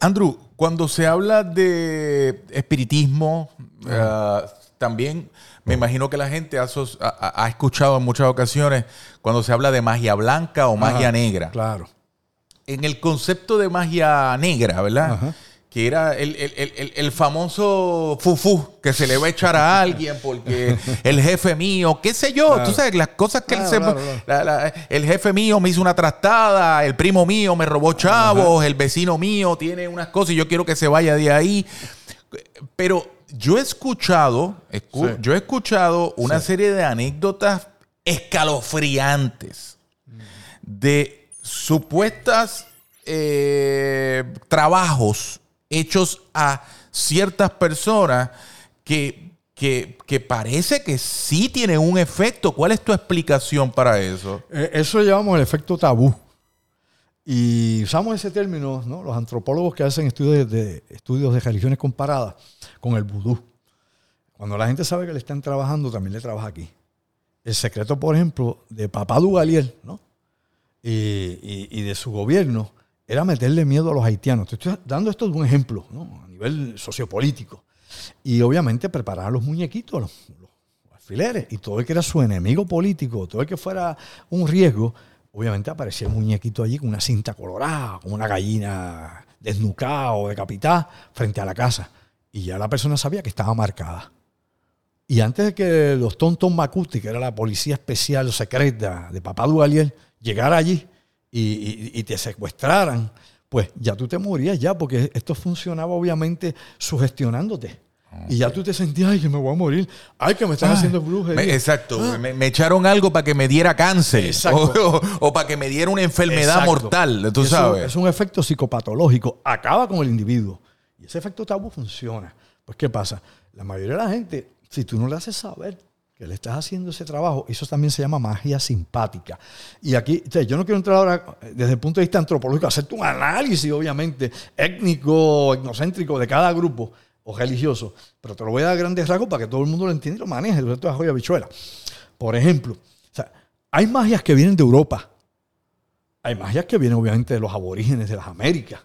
[SPEAKER 1] Andrew, cuando se habla de espiritismo, eh, también me imagino que la gente ha, escuchado en muchas ocasiones cuando se habla de magia blanca o magia negra.
[SPEAKER 2] Claro.
[SPEAKER 1] En el concepto de magia negra, ¿verdad? Que era el, famoso fufú que se le va a echar a alguien porque el jefe mío, qué sé yo, tú sabes, las cosas que el jefe mío me hizo una trastada, el primo mío me robó chavos, el vecino mío tiene unas cosas y yo quiero que se vaya de ahí. Pero yo he escuchado, yo he escuchado una serie de anécdotas escalofriantes de supuestas eh, trabajos hechos a ciertas personas que, que, parece que sí tienen un efecto. ¿Cuál es tu explicación para eso?
[SPEAKER 2] Eh, eso llamamos el efecto tabú. Y usamos ese término, ¿no? los antropólogos que hacen estudios de, estudios de religiones comparadas con el vudú. Cuando la gente sabe que le están trabajando, también le trabaja aquí. El secreto, por ejemplo, de Papá Dugalier ¿no? y, y de su gobierno era meterle miedo a los haitianos. Te estoy dando esto de un ejemplo, a nivel sociopolítico. Y obviamente preparar a los muñequitos, los, alfileres, y todo el que era su enemigo político, todo el que fuera un riesgo, obviamente aparecía el muñequito allí con una cinta colorada, con una gallina desnucada o decapitada frente a la casa. Y ya la persona sabía que estaba marcada. Y antes de que los tontos Macuti, que era la policía especial secreta de Papá Duvalier, llegara allí, y, te secuestraran, pues ya tú te morías ya, porque esto funcionaba obviamente sugestionándote. Y ya tú te sentías, ay, que me voy a morir. Ay, que me están haciendo brujería.
[SPEAKER 1] exacto. Ah. Me, echaron algo para que me diera cáncer. O, para que me diera una enfermedad mortal. Tú sabes.
[SPEAKER 2] Es un efecto psicopatológico. Acaba con el individuo. Y ese efecto tabú funciona. Pues, ¿qué pasa? La mayoría de la gente, si tú no le haces saber que le estás haciendo ese trabajo, eso también se llama magia simpática. Y aquí, yo no quiero entrar ahora eh, desde el punto de vista antropológico, hacerte un análisis, obviamente, étnico, etnocéntrico de cada grupo o religioso, pero te lo voy a dar grandes rasgos para que todo el mundo lo entienda y lo maneje, resto de joya bichuela. Por ejemplo, hay magias que vienen de Europa, hay magias que vienen obviamente de los aborígenes de las Américas,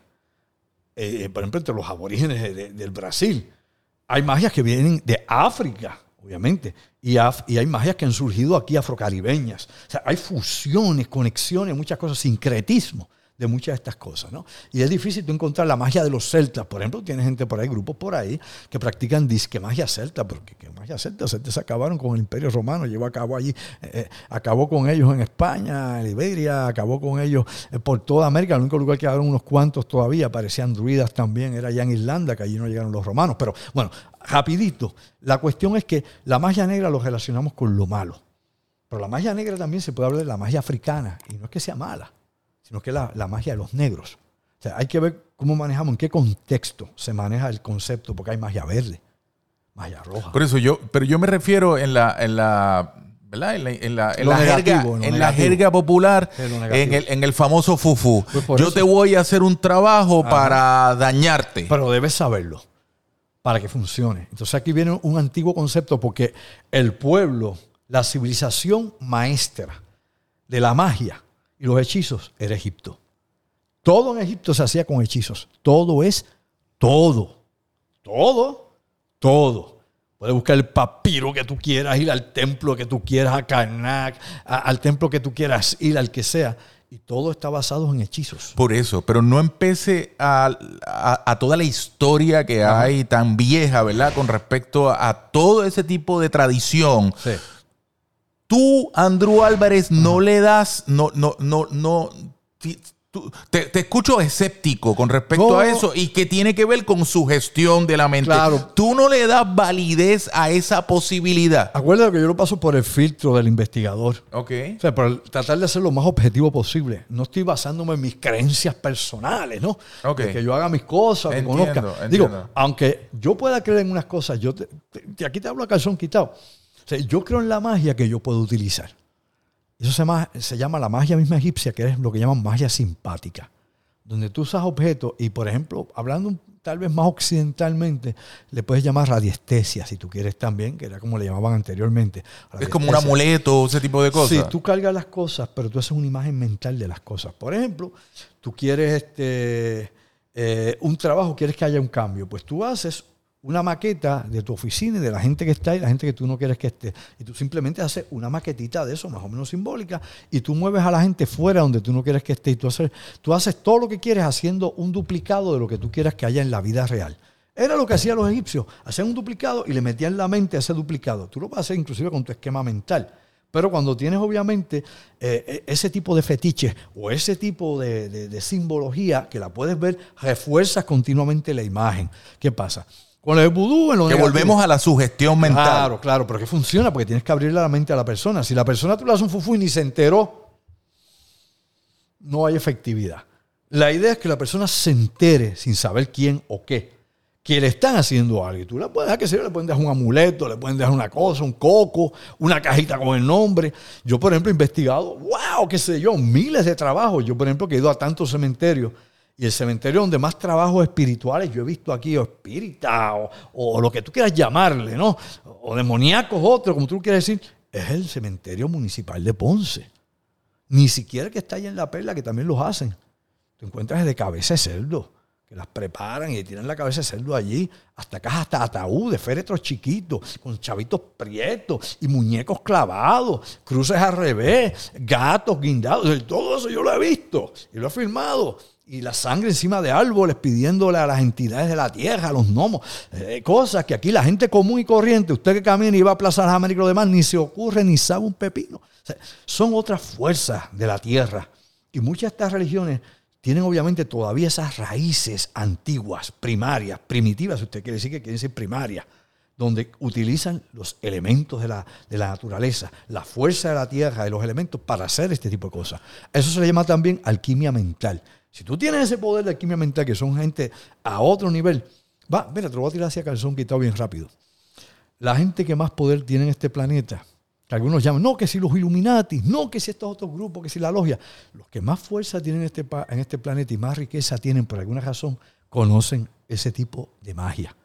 [SPEAKER 2] eh, por ejemplo, entre los aborígenes del Brasil. Hay magias que vienen de África, obviamente. Y, hay magias que han surgido aquí afrocaribeñas. O sea, hay fusiones, conexiones, muchas cosas, sincretismo de muchas de estas cosas, ¿no? Y es difícil tú encontrar la magia de los celtas, por ejemplo, tiene gente por ahí, grupos por ahí, que practican disque magia celta, porque ¿qué magia celta? Celtas acabaron con el Imperio Romano, llevó a cabo allí, eh, eh, acabó con ellos en España, en Iberia, acabó con ellos eh, por toda América, el único lugar que quedaron unos cuantos todavía, parecían druidas también, era allá en Irlanda, que allí no llegaron los romanos, pero bueno, rapidito, la cuestión es que la magia negra lo relacionamos con lo malo, pero la magia negra también se puede hablar de la magia africana, y no es que sea mala, sino que la, la magia de los negros. O sea, hay que ver cómo manejamos, en qué contexto se maneja el concepto, porque hay magia verde, magia roja.
[SPEAKER 1] Por eso yo, pero yo me refiero en la, en la ¿verdad? En la, en la, en la jerga, en la jerga popular, en el, en el famoso fufu. Pues yo te voy a hacer un trabajo para dañarte.
[SPEAKER 2] Pero debes saberlo para que funcione. Entonces aquí viene un antiguo concepto porque el pueblo, la civilización maestra de la magia, y los hechizos era Egipto. Todo en Egipto se hacía con hechizos. Todo es todo. Todo, todo. Puedes buscar el papiro que tú quieras, ir al templo que tú quieras, a Karnak, al templo que tú quieras ir, al que sea. Y todo está basado en hechizos.
[SPEAKER 1] Por eso, pero no empece a, toda la historia que hay tan vieja, ¿verdad? Con respecto a, todo ese tipo de tradición. Sí tú, Andrew Álvarez, no le das, no, no, no, no. te, escucho escéptico con respecto a eso y que tiene que ver con su gestión de la mente. Claro. Tú no le das validez a esa posibilidad.
[SPEAKER 2] Acuérdate que yo lo paso por el filtro del investigador.
[SPEAKER 1] Ok.
[SPEAKER 2] O sea, por tratar de ser lo más objetivo posible. No estoy basándome en mis creencias personales, ¿no? Ok. que yo haga mis cosas, que conozca. Digo, aunque yo pueda creer en unas cosas, yo aquí te hablo a calzón quitado yo creo en la magia que yo puedo utilizar. Eso se llama, se llama la magia misma egipcia, que es lo que llaman magia simpática, donde tú usas objetos y, por ejemplo, hablando tal vez más occidentalmente, le puedes llamar radiestesia, si tú quieres también, que era como le llamaban anteriormente.
[SPEAKER 1] Es como un amuleto, ese tipo de cosas.
[SPEAKER 2] Sí, tú cargas las cosas, pero tú haces una imagen mental de las cosas. Por ejemplo, tú quieres este, eh, un trabajo, quieres que haya un cambio, pues tú haces una maqueta de tu oficina y de la gente que está y la gente que tú no quieres que esté. Y tú simplemente haces una maquetita de eso, más o menos simbólica, y tú mueves a la gente fuera donde tú no quieres que esté. Y tú haces, tú haces todo lo que quieres haciendo un duplicado de lo que tú quieras que haya en la vida real. Era lo que hacían los egipcios. Hacían un duplicado y le metían la mente a ese duplicado. Tú lo puedes hacer inclusive con tu esquema mental. Pero cuando tienes obviamente eh, eh, ese tipo de fetiches o ese tipo de, de simbología que la puedes ver, refuerzas continuamente la imagen. ¿Qué pasa?
[SPEAKER 1] Con el vudú, en lo Que volvemos a la sugestión mental.
[SPEAKER 2] Claro, claro, pero que funciona porque tienes que abrirle la mente a la persona. Si la persona tú le haces un fufu y ni se enteró, no hay efectividad. La idea es que la persona se entere sin saber quién o qué, que le están haciendo algo. Y tú le puedes dejar que sea, le pueden dejar un amuleto, le pueden dejar una cosa, un coco, una cajita con el nombre. Yo, por ejemplo, he investigado, wow, qué sé yo, miles de trabajos. Yo, por ejemplo, que he ido a tantos cementerios y el cementerio donde más trabajos espirituales yo he visto aquí, o espírita, o, lo que tú quieras llamarle, ¿no? O demoníacos, otro, como tú quieras decir, es el cementerio municipal de Ponce. Ni siquiera que está ahí en la perla, que también los hacen. Te encuentras de cabeza de cerdo, que las preparan y tiran la cabeza de cerdo allí, hasta acá, hasta ataúdes, féretros chiquitos, con chavitos prietos y muñecos clavados, cruces al revés, gatos guindados, todo eso yo lo he visto y lo he filmado y la sangre encima de árboles pidiéndole a las entidades de la tierra, a los gnomos, eh, cosas que aquí la gente común y corriente, usted que camina y va a Plaza las Américas y lo demás, ni se ocurre ni sabe un pepino. son otras fuerzas de la tierra. Y muchas de estas religiones tienen obviamente todavía esas raíces antiguas, primarias, primitivas, si usted quiere decir que quieren ser primarias. donde utilizan los elementos de la, de la, naturaleza, la fuerza de la tierra, de los elementos para hacer este tipo de cosas. Eso se le llama también alquimia mental. Si tú tienes ese poder de alquimia mental, que son gente a otro nivel, va, mira, te lo voy a tirar hacia calzón quitado bien rápido. La gente que más poder tiene en este planeta, que algunos llaman, no, que si los Illuminati, no, que si estos otros grupos, que si la logia, los que más fuerza tienen en este, en este planeta y más riqueza tienen por alguna razón, conocen ese tipo de magia.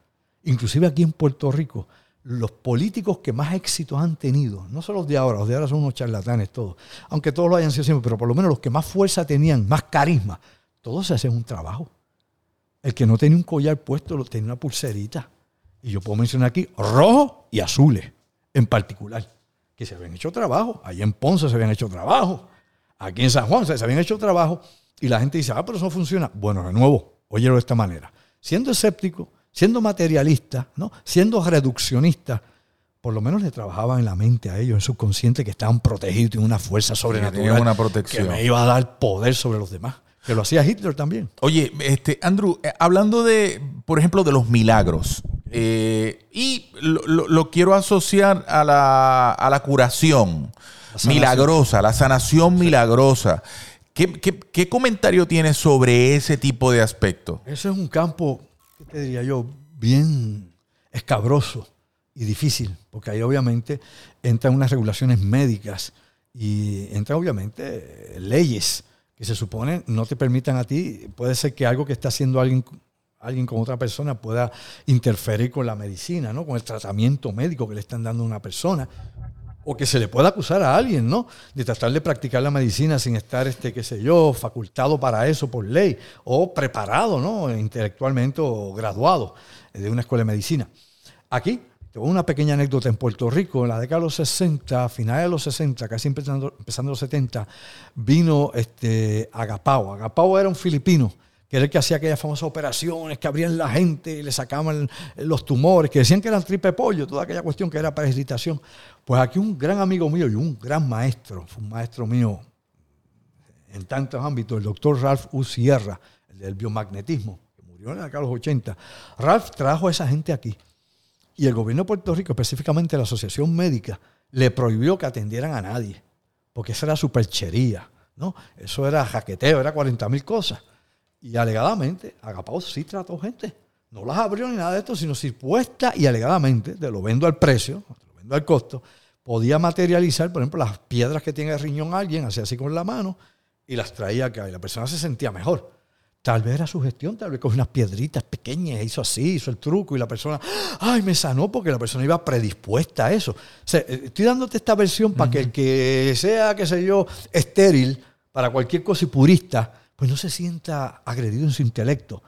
[SPEAKER 2] Inclusive aquí en Puerto Rico, los políticos que más éxitos han tenido, no son los de ahora, los de ahora son unos charlatanes todos, aunque todos lo hayan sido siempre, pero por lo menos los que más fuerza tenían, más carisma, todos se hacen un trabajo. El que no tenía un collar puesto, lo tenía una pulserita. Y yo puedo mencionar aquí rojo y azules en particular, que se habían hecho trabajo. Allí en Ponce se habían hecho trabajo. Aquí en San Juan se habían hecho trabajo. Y la gente dice, ah, pero eso no funciona. Bueno, de nuevo, óyelo de esta manera. Siendo escéptico, siendo materialista, ¿no? siendo reduccionista, por lo menos le trabajaban en la mente a ellos, en su consciente, que estaban protegidos y una fuerza sobrenatural
[SPEAKER 1] una protección.
[SPEAKER 2] que me iba a dar poder sobre los demás. Que lo hacía Hitler también.
[SPEAKER 1] Oye, este, Andrew, eh, hablando de, por ejemplo, de los milagros, eh, y lo, quiero asociar a la, a la curación milagrosa, la sanación milagrosa. ¿Qué, qué comentario tienes sobre ese tipo de aspecto?
[SPEAKER 2] Ese es un campo ¿qué te diría yo? Bien escabroso y difícil, porque ahí obviamente entran unas regulaciones médicas y entran obviamente leyes que se supone no te permitan a ti, puede ser que algo que está haciendo alguien, alguien con otra persona pueda interferir con la medicina, ¿no? con el tratamiento médico que le están dando a una persona, o que se le pueda acusar a alguien, ¿no? De tratar de practicar la medicina sin estar, este, qué sé yo, facultado para eso por ley, o preparado, ¿no? Intelectualmente o graduado de una escuela de medicina. Aquí, una pequeña anécdota en Puerto Rico, en la década de los 60, finales de los 60, casi empezando, empezando los 70, vino este, Agapao. Agapao era un filipino que era el que hacía aquellas famosas operaciones que abrían la gente y le sacaban los tumores, que decían que eran tripe pollo, toda aquella cuestión que era parasitación. Pues aquí un gran amigo mío y un gran maestro, fue un maestro mío en tantos ámbitos, el doctor Ralph U. Sierra, el del biomagnetismo, que murió en la década de los 80. Ralph trajo a esa gente aquí. Y el gobierno de Puerto Rico, específicamente la Asociación Médica, le prohibió que atendieran a nadie, porque esa era superchería, ¿no? Eso era jaqueteo, era 40 mil cosas. Y alegadamente, Agapao sí trató gente. No las abrió ni nada de esto, sino si puesta y alegadamente, te lo vendo al precio, te lo vendo al costo, podía materializar, por ejemplo, las piedras que tiene el riñón alguien, hacía así con la mano, y las traía acá, y la persona se sentía mejor. Tal vez era su gestión, tal vez con unas piedritas pequeñas, hizo así, hizo el truco, y la persona, ay, me sanó porque la persona iba predispuesta a eso. Eh, estoy dándote esta versión para que el que sea, qué sé yo, estéril, para cualquier cosa y purista, pues no se sienta agredido en su intelecto.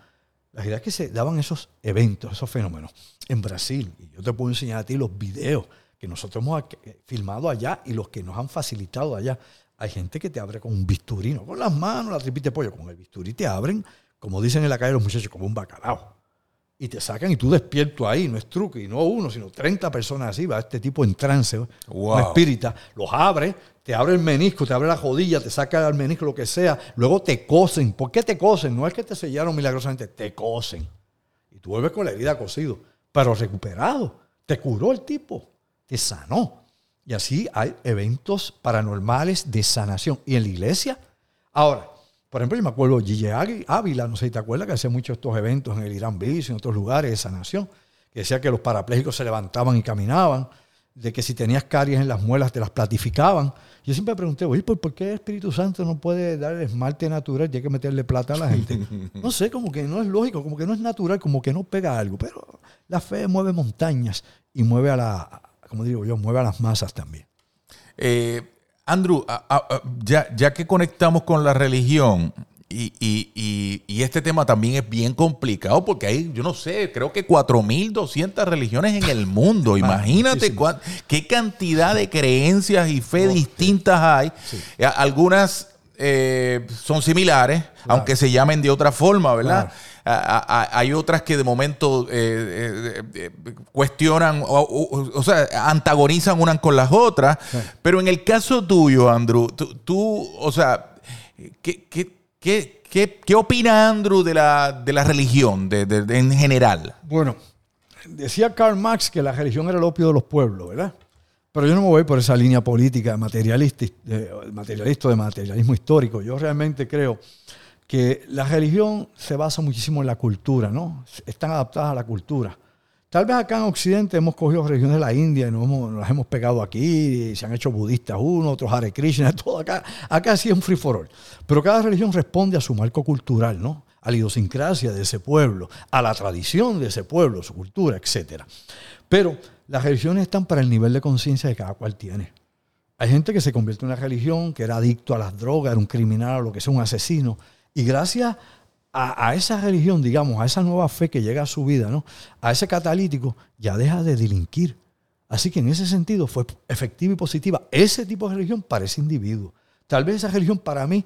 [SPEAKER 2] La realidad es que se daban esos eventos, esos fenómenos. En Brasil, y yo te puedo enseñar a ti los videos que nosotros hemos filmado allá y los que nos han facilitado allá. Hay gente que te abre con un bisturí, no con las manos, la tripita de pollo, con el bisturí te abren, como dicen en la calle los muchachos, como un bacalao. Y te sacan y tú despierto ahí, no es truco, y no uno, sino 30 personas así, va este tipo en trance, un espírita, los abre, te abre el menisco, te abre la jodilla, te saca el menisco, lo que sea, luego te cosen. ¿Por qué te cosen? No es que te sellaron milagrosamente, te cosen. Y tú vuelves con la herida cosido, pero recuperado. Te curó el tipo, te sanó. Y así hay eventos paranormales de sanación. Y en la iglesia, ahora, por ejemplo, yo me acuerdo Gigi Ávila, no sé si te acuerdas, que hacía muchos estos eventos en el Irán Beach y en otros lugares de sanación, que decía que los parapléjicos se levantaban y caminaban de que si tenías caries en las muelas te las platificaban. Yo siempre pregunté, oye, ¿por qué el Espíritu Santo no puede dar el esmalte natural y hay que meterle plata a la gente? No sé, como que no es lógico, como que no es natural, como que no pega algo. Pero la fe mueve montañas y mueve a la, como digo yo, mueve a las masas también.
[SPEAKER 1] Eh, Andrew, ya, ya que conectamos con la religión, y, y, y, este tema también es bien complicado porque hay, yo no sé, creo que 4.200 religiones en el mundo. Imagínate qué cantidad de creencias y fe distintas hay. Algunas eh, son similares, aunque se llamen de otra forma, ¿verdad? hay otras que de momento eh, cuestionan, o, sea, antagonizan unas con las otras. Pero en el caso tuyo, Andrew, tú, o sea, ¿qué, qué ¿Qué, opina Andrew de la, religión en general?
[SPEAKER 2] Bueno, decía Karl Marx que la religión era el opio de los pueblos, ¿verdad? Pero yo no me voy por esa línea política materialista, de, materialista de materialismo histórico. Yo realmente creo que la religión se basa muchísimo en la cultura, ¿no? Están adaptadas a la cultura. Tal vez acá en Occidente hemos cogido religiones de la India y nos, las hemos pegado aquí, se han hecho budistas uno, otros Hare Krishna, todo acá. Acá sí es un free for all. Pero cada religión responde a su marco cultural, ¿no? A la idiosincrasia de ese pueblo, a la tradición de ese pueblo, su cultura, etc. Pero las religiones están para el nivel de conciencia de cada cual tiene. Hay gente que se convierte en una religión, que era adicto a las drogas, era un criminal, o lo que sea, un asesino. Y gracias a, esa religión, digamos, a esa nueva fe que llega a su vida, ¿no? a ese catalítico, ya deja de delinquir. Así que en ese sentido fue efectiva y positiva. Ese tipo de religión para ese individuo. Tal vez esa religión para mí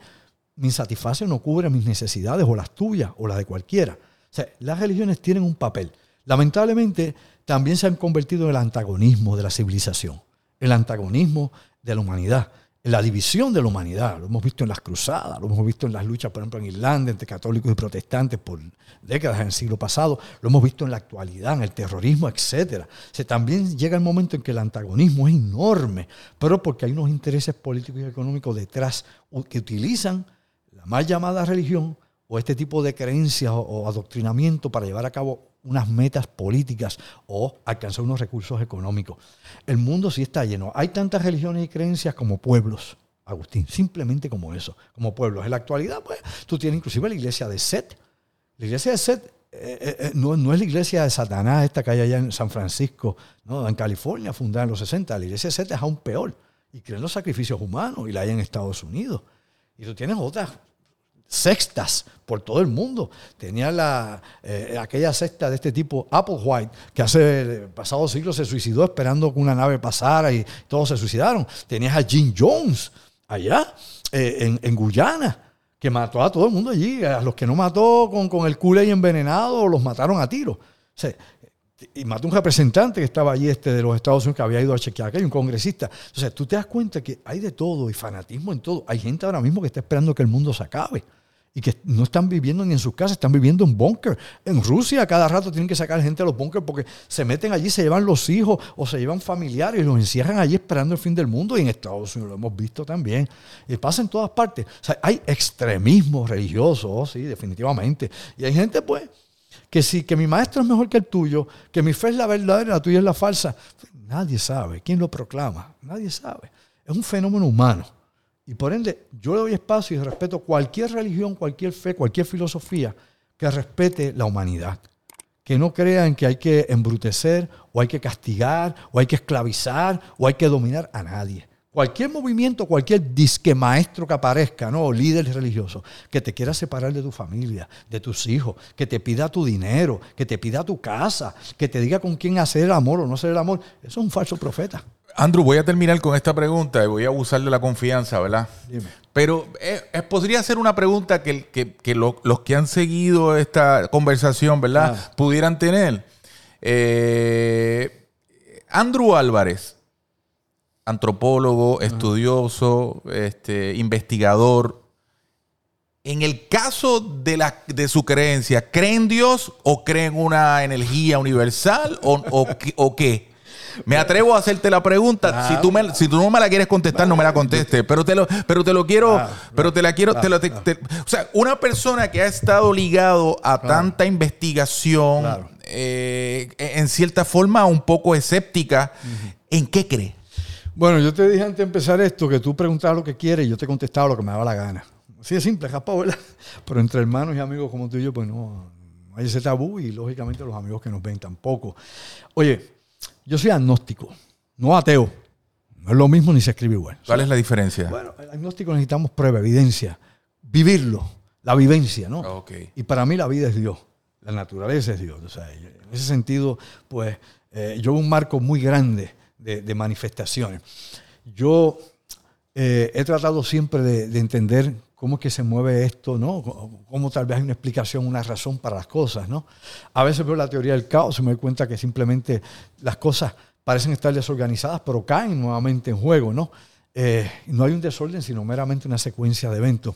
[SPEAKER 2] me satisface, no cubre mis necesidades o las tuyas o las de cualquiera. O sea, las religiones tienen un papel. Lamentablemente también se han convertido en el antagonismo de la civilización, el antagonismo de la humanidad la división de la humanidad. Lo hemos visto en las cruzadas, lo hemos visto en las luchas, por ejemplo, en Irlanda entre católicos y protestantes por décadas en el siglo pasado, lo hemos visto en la actualidad, en el terrorismo, etc. O también llega el momento en que el antagonismo es enorme, pero porque hay unos intereses políticos y económicos detrás que utilizan la mal llamada religión o este tipo de creencias o adoctrinamiento para llevar a cabo unas metas políticas o alcanzar unos recursos económicos. El mundo sí está lleno. Hay tantas religiones y creencias como pueblos, Agustín, simplemente como eso, como pueblos. En la actualidad, pues, tú tienes inclusive la iglesia de Set. La iglesia de Set eh, eh, eh, no, es la iglesia de Satanás, esta que hay allá en San Francisco, ¿no? en California, fundada en los 60. La iglesia de Set es aún peor y creen los sacrificios humanos y la hay en Estados Unidos. Y tú tienes otras sextas por todo el mundo. Tenía la, eh, aquella sexta de este tipo, Applewhite, que hace pasado siglo se suicidó esperando que una nave pasara y todos se suicidaron. Tenías a Jim Jones allá, eh, en, Guyana, que mató a todo el mundo allí. A los que no mató con, con el culé envenenado, los mataron a tiro. y mató un representante que estaba allí este, de los Estados Unidos que había ido a chequear, que un congresista. Entonces, tú te das cuenta que hay de todo y fanatismo en todo. Hay gente ahora mismo que está esperando que el mundo se acabe y que no están viviendo ni en sus casas, están viviendo en búnker. En Rusia cada rato tienen que sacar gente a los búnkers porque se meten allí, se llevan los hijos o se llevan familiares y los encierran allí esperando el fin del mundo. Y en Estados Unidos lo hemos visto también. Y pasa en todas partes. O sea, hay extremismo religioso, oh, sí, definitivamente. Y hay gente, pues, que si que mi maestro es mejor que el tuyo, que mi fe es la verdadera, la tuya es la falsa. Nadie sabe. ¿Quién lo proclama? Nadie sabe. Es un fenómeno humano. Y por ende, yo le doy espacio y respeto cualquier religión, cualquier fe, cualquier filosofía que respete la humanidad. Que no crean que hay que embrutecer, o hay que castigar, o hay que esclavizar, o hay que dominar a nadie. Cualquier movimiento, cualquier disque maestro que aparezca, ¿no? O líder religioso, que te quiera separar de tu familia, de tus hijos, que te pida tu dinero, que te pida tu casa, que te diga con quién hacer el amor o no hacer el amor, eso es un falso profeta.
[SPEAKER 1] Andrew, voy a terminar con esta pregunta y voy a abusar de la confianza, ¿verdad? Dime. Pero eh, eh, podría ser una pregunta que, los que han seguido esta conversación, ¿verdad? Ah. Pudieran tener. Eh, Andrew Álvarez, antropólogo, estudioso, este, investigador. En el caso de, la, de su creencia, ¿cree en Dios o cree en una energía universal o, o qué? Me atrevo a hacerte la pregunta. Si, tú me, si tú no me la quieres contestar, no me la contestes. Pero te lo, pero te lo quiero, pero te la quiero. o sea, una persona que ha estado ligado a tanta investigación, eh, en cierta forma un poco escéptica, ¿en qué cree?
[SPEAKER 2] Bueno, yo te dije antes de empezar esto que tú preguntabas lo que quieres y yo te contestaba lo que me daba la gana. Así de simple, japón, ¿verdad? Pero entre hermanos y amigos como tú y yo, pues no, no hay ese tabú y lógicamente los amigos que nos ven tampoco. Oye, yo soy agnóstico, no ateo. No es lo mismo ni se escribe igual.
[SPEAKER 1] ¿Cuál es la diferencia?
[SPEAKER 2] Bueno, el agnóstico necesitamos prueba, evidencia, vivirlo, la vivencia, ¿no? Okay. Y para mí la vida es Dios, la naturaleza es Dios. O sea, en ese sentido, pues eh, yo un marco muy grande de, manifestaciones. Yo eh, he tratado siempre de, entender cómo es que se mueve esto, ¿no? Cómo tal vez hay una explicación, una razón para las cosas, ¿no? A veces veo la teoría del caos y me doy cuenta que simplemente las cosas parecen estar desorganizadas, pero caen nuevamente en juego, ¿no? eh, no hay un desorden, sino meramente una secuencia de eventos.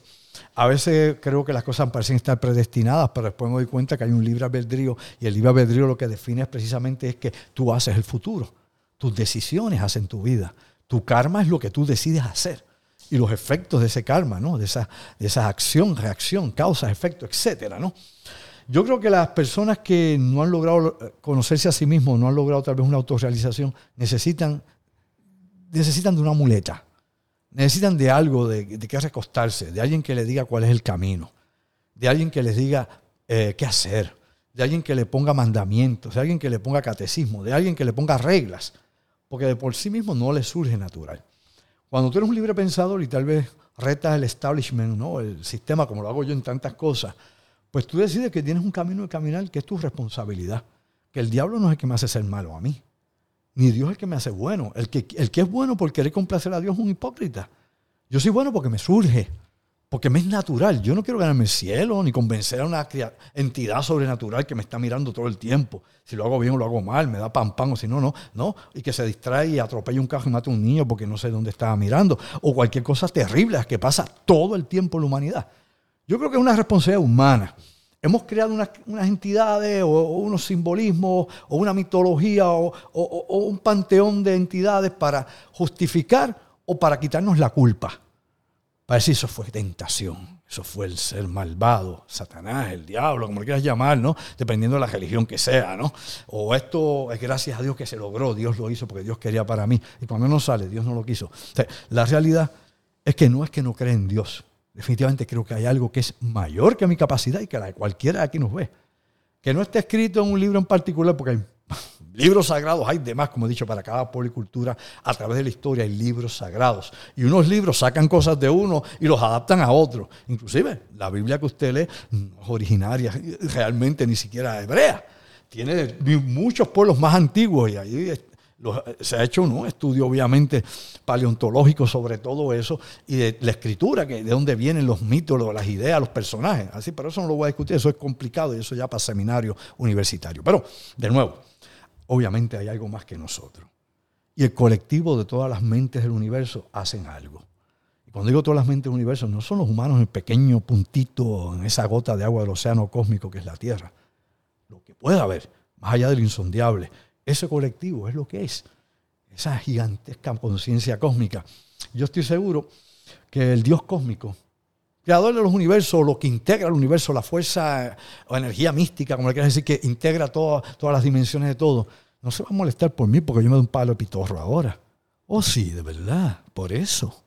[SPEAKER 2] A veces creo que las cosas parecen estar predestinadas, pero después me doy cuenta que hay un libre albedrío y el libre albedrío lo que define es precisamente es que tú haces el futuro. Tus decisiones hacen tu vida. Tu karma es lo que tú decides hacer y los efectos de ese karma, ¿no? de, esa, de acción, reacción, causa, efecto, etcétera, ¿no? Yo creo que las personas que no han logrado conocerse a sí mismos, no han logrado tal vez una autorrealización, necesitan, necesitan de una muleta, necesitan de algo de, de que recostarse, de alguien que les diga cuál es el camino, de alguien que les diga eh, qué hacer, de alguien que le ponga mandamientos, de alguien que le ponga catecismo, de alguien que le ponga reglas, porque de por sí mismo no les surge natural. Cuando tú eres un libre pensador y tal vez retas el establishment, ¿no? el sistema, como lo hago yo en tantas cosas, pues tú decides que tienes un camino de caminar que es tu responsabilidad. Que el diablo no es el que me hace ser malo a mí, ni Dios es el que me hace bueno. El que, el que es bueno por querer complacer a Dios es un hipócrita. Yo soy bueno porque me surge, porque me es natural. Yo no quiero ganarme el cielo ni convencer a una entidad sobrenatural que me está mirando todo el tiempo. Si lo hago bien o lo hago mal, me da pam pam o si no, no, no. Y que se distrae y atropella un carro y mata a un niño porque no sé dónde estaba mirando. O cualquier cosa terrible que pasa todo el tiempo en la humanidad. Yo creo que es una responsabilidad humana. Hemos creado unas, entidades o, unos simbolismos o una mitología o, o un panteón de entidades para justificar o para quitarnos la culpa. Para decir, eso fue tentación, eso fue el ser malvado, Satanás, el diablo, como lo quieras llamar, ¿no? Dependiendo de la religión que sea, ¿no? O esto es gracias a Dios que se logró, Dios lo hizo porque Dios quería para mí. Y cuando no sale, Dios no lo quiso. la realidad es que no es que no cree en Dios. Definitivamente creo que hay algo que es mayor que mi capacidad y que la de cualquiera aquí nos ve. Que no esté escrito en un libro en particular, porque hay Libros sagrados hay demás, como he dicho, para cada policultura. A través de la historia hay libros sagrados. Y unos libros sacan cosas de uno y los adaptan a otro. Inclusive, la Biblia que usted lee originaria realmente ni siquiera hebrea. Tiene muchos pueblos más antiguos y ahí se ha hecho un estudio obviamente paleontológico sobre todo eso y de la escritura, que de dónde vienen los mitos, las ideas, los personajes. Así, pero eso no lo voy a discutir, eso es complicado y eso ya para seminario universitario. Pero, de nuevo, obviamente hay algo más que nosotros. Y el colectivo de todas las mentes del universo hacen algo. Y cuando digo todas las mentes del universo, no son los humanos en el pequeño puntito, en esa gota de agua del océano cósmico que es la Tierra. Lo que pueda haber, más allá del insondiable, ese colectivo es lo que es. Esa gigantesca conciencia cósmica. Yo estoy seguro que el Dios cósmico, creador de los universos, lo que integra el universo, la fuerza o energía mística, como le quieras decir, que integra todas las dimensiones de todo, no se va a molestar por mí porque yo me doy un palo de pitorro ahora. Oh, sí, de verdad, por eso.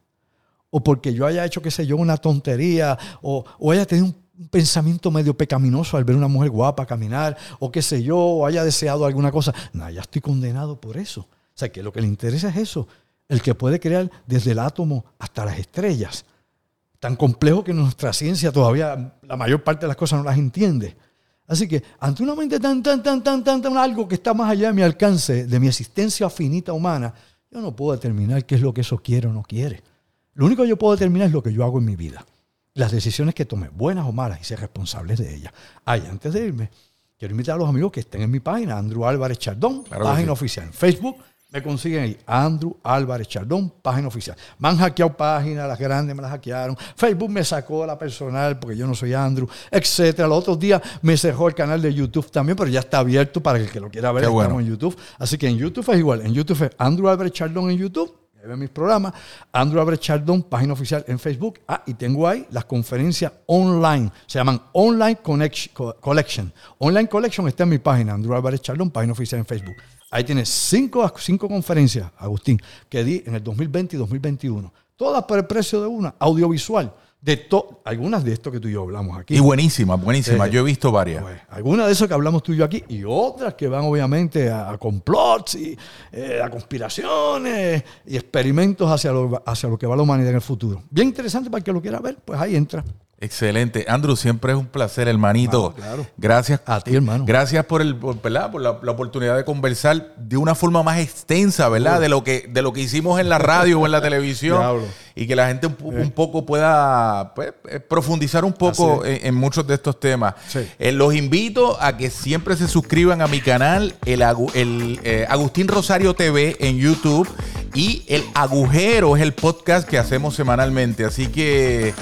[SPEAKER 2] O porque yo haya hecho, qué sé yo, una tontería, o, haya tenido un pensamiento medio pecaminoso al ver una mujer guapa caminar, o qué sé yo, o haya deseado alguna cosa. No, ya estoy condenado por eso. O sea, que lo que le interesa es eso, el que puede crear desde el átomo hasta las estrellas tan complejo que nuestra ciencia todavía la mayor parte de las cosas no las entiende. Así que ante una mente tan, tan, tan, tan, tan, tan, algo que está más allá de mi alcance, de mi existencia finita humana, yo no puedo determinar qué es lo que eso quiere o no quiere. Lo único que yo puedo determinar es lo que yo hago en mi vida. Las decisiones que tome, buenas o malas, y ser responsable de ellas. Ay, antes de irme, quiero invitar a los amigos que estén en mi página, Andrew Álvarez Chardón, página oficial en Facebook, me consiguen ahí, Andrew Álvarez Chardón, página oficial. Me han hackeado páginas, las grandes me las hackearon. Facebook me sacó la personal porque yo no soy Andrew, etcétera. Los otros días me cerró el canal de YouTube también, pero ya está abierto para el que lo quiera ver. Estamos en YouTube. Así que en YouTube es igual. En YouTube es Andrew Álvarez Chardón en YouTube. Ahí ven mis programas. Andrew Álvarez Chardón, página oficial en Facebook. Ah, y tengo ahí las conferencias online. Se llaman Online Collection. Online Collection está en mi página, Andrew Álvarez Chardón, página oficial en Facebook. Ahí tienes cinco, cinco conferencias, Agustín, que di en el 2020 y 2021. Todas por el precio de una, audiovisual. De algunas de esto que tú y yo hablamos aquí.
[SPEAKER 1] Y buenísimas, buenísimas. Eh, yo he visto varias. Pues,
[SPEAKER 2] algunas de eso que hablamos tú y yo aquí. Y otras que van obviamente a, complots y eh, a conspiraciones y experimentos hacia lo, hacia lo que va la humanidad en el futuro. Bien interesante para el que lo quiera ver, pues ahí entra.
[SPEAKER 1] Excelente. Andrew, siempre es un placer, hermanito. Claro, Gracias.
[SPEAKER 2] A ti, hermano.
[SPEAKER 1] Gracias por, el, por, la, oportunidad de conversar de una forma más extensa, ¿verdad? De lo, que, de lo que hicimos en la radio o en la televisión. Y que la gente un, poco pueda pues, eh, profundizar un poco en, muchos de estos temas. Eh, los invito a que siempre se suscriban a mi canal, el, el eh, Agustín Rosario TV en YouTube y El Agujero es el podcast que hacemos semanalmente. Así que,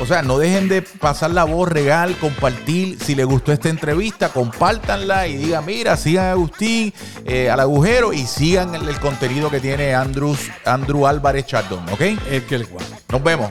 [SPEAKER 1] o sea, no dejen de pasar la voz regal, compartir. Si les gustó esta entrevista, compártanla y digan, mira, sigan a Agustín eh, al agujero y sigan el, contenido que tiene Andrew, Andrew Álvarez Chardón, ¿ok?
[SPEAKER 2] El que
[SPEAKER 1] Nos vemos.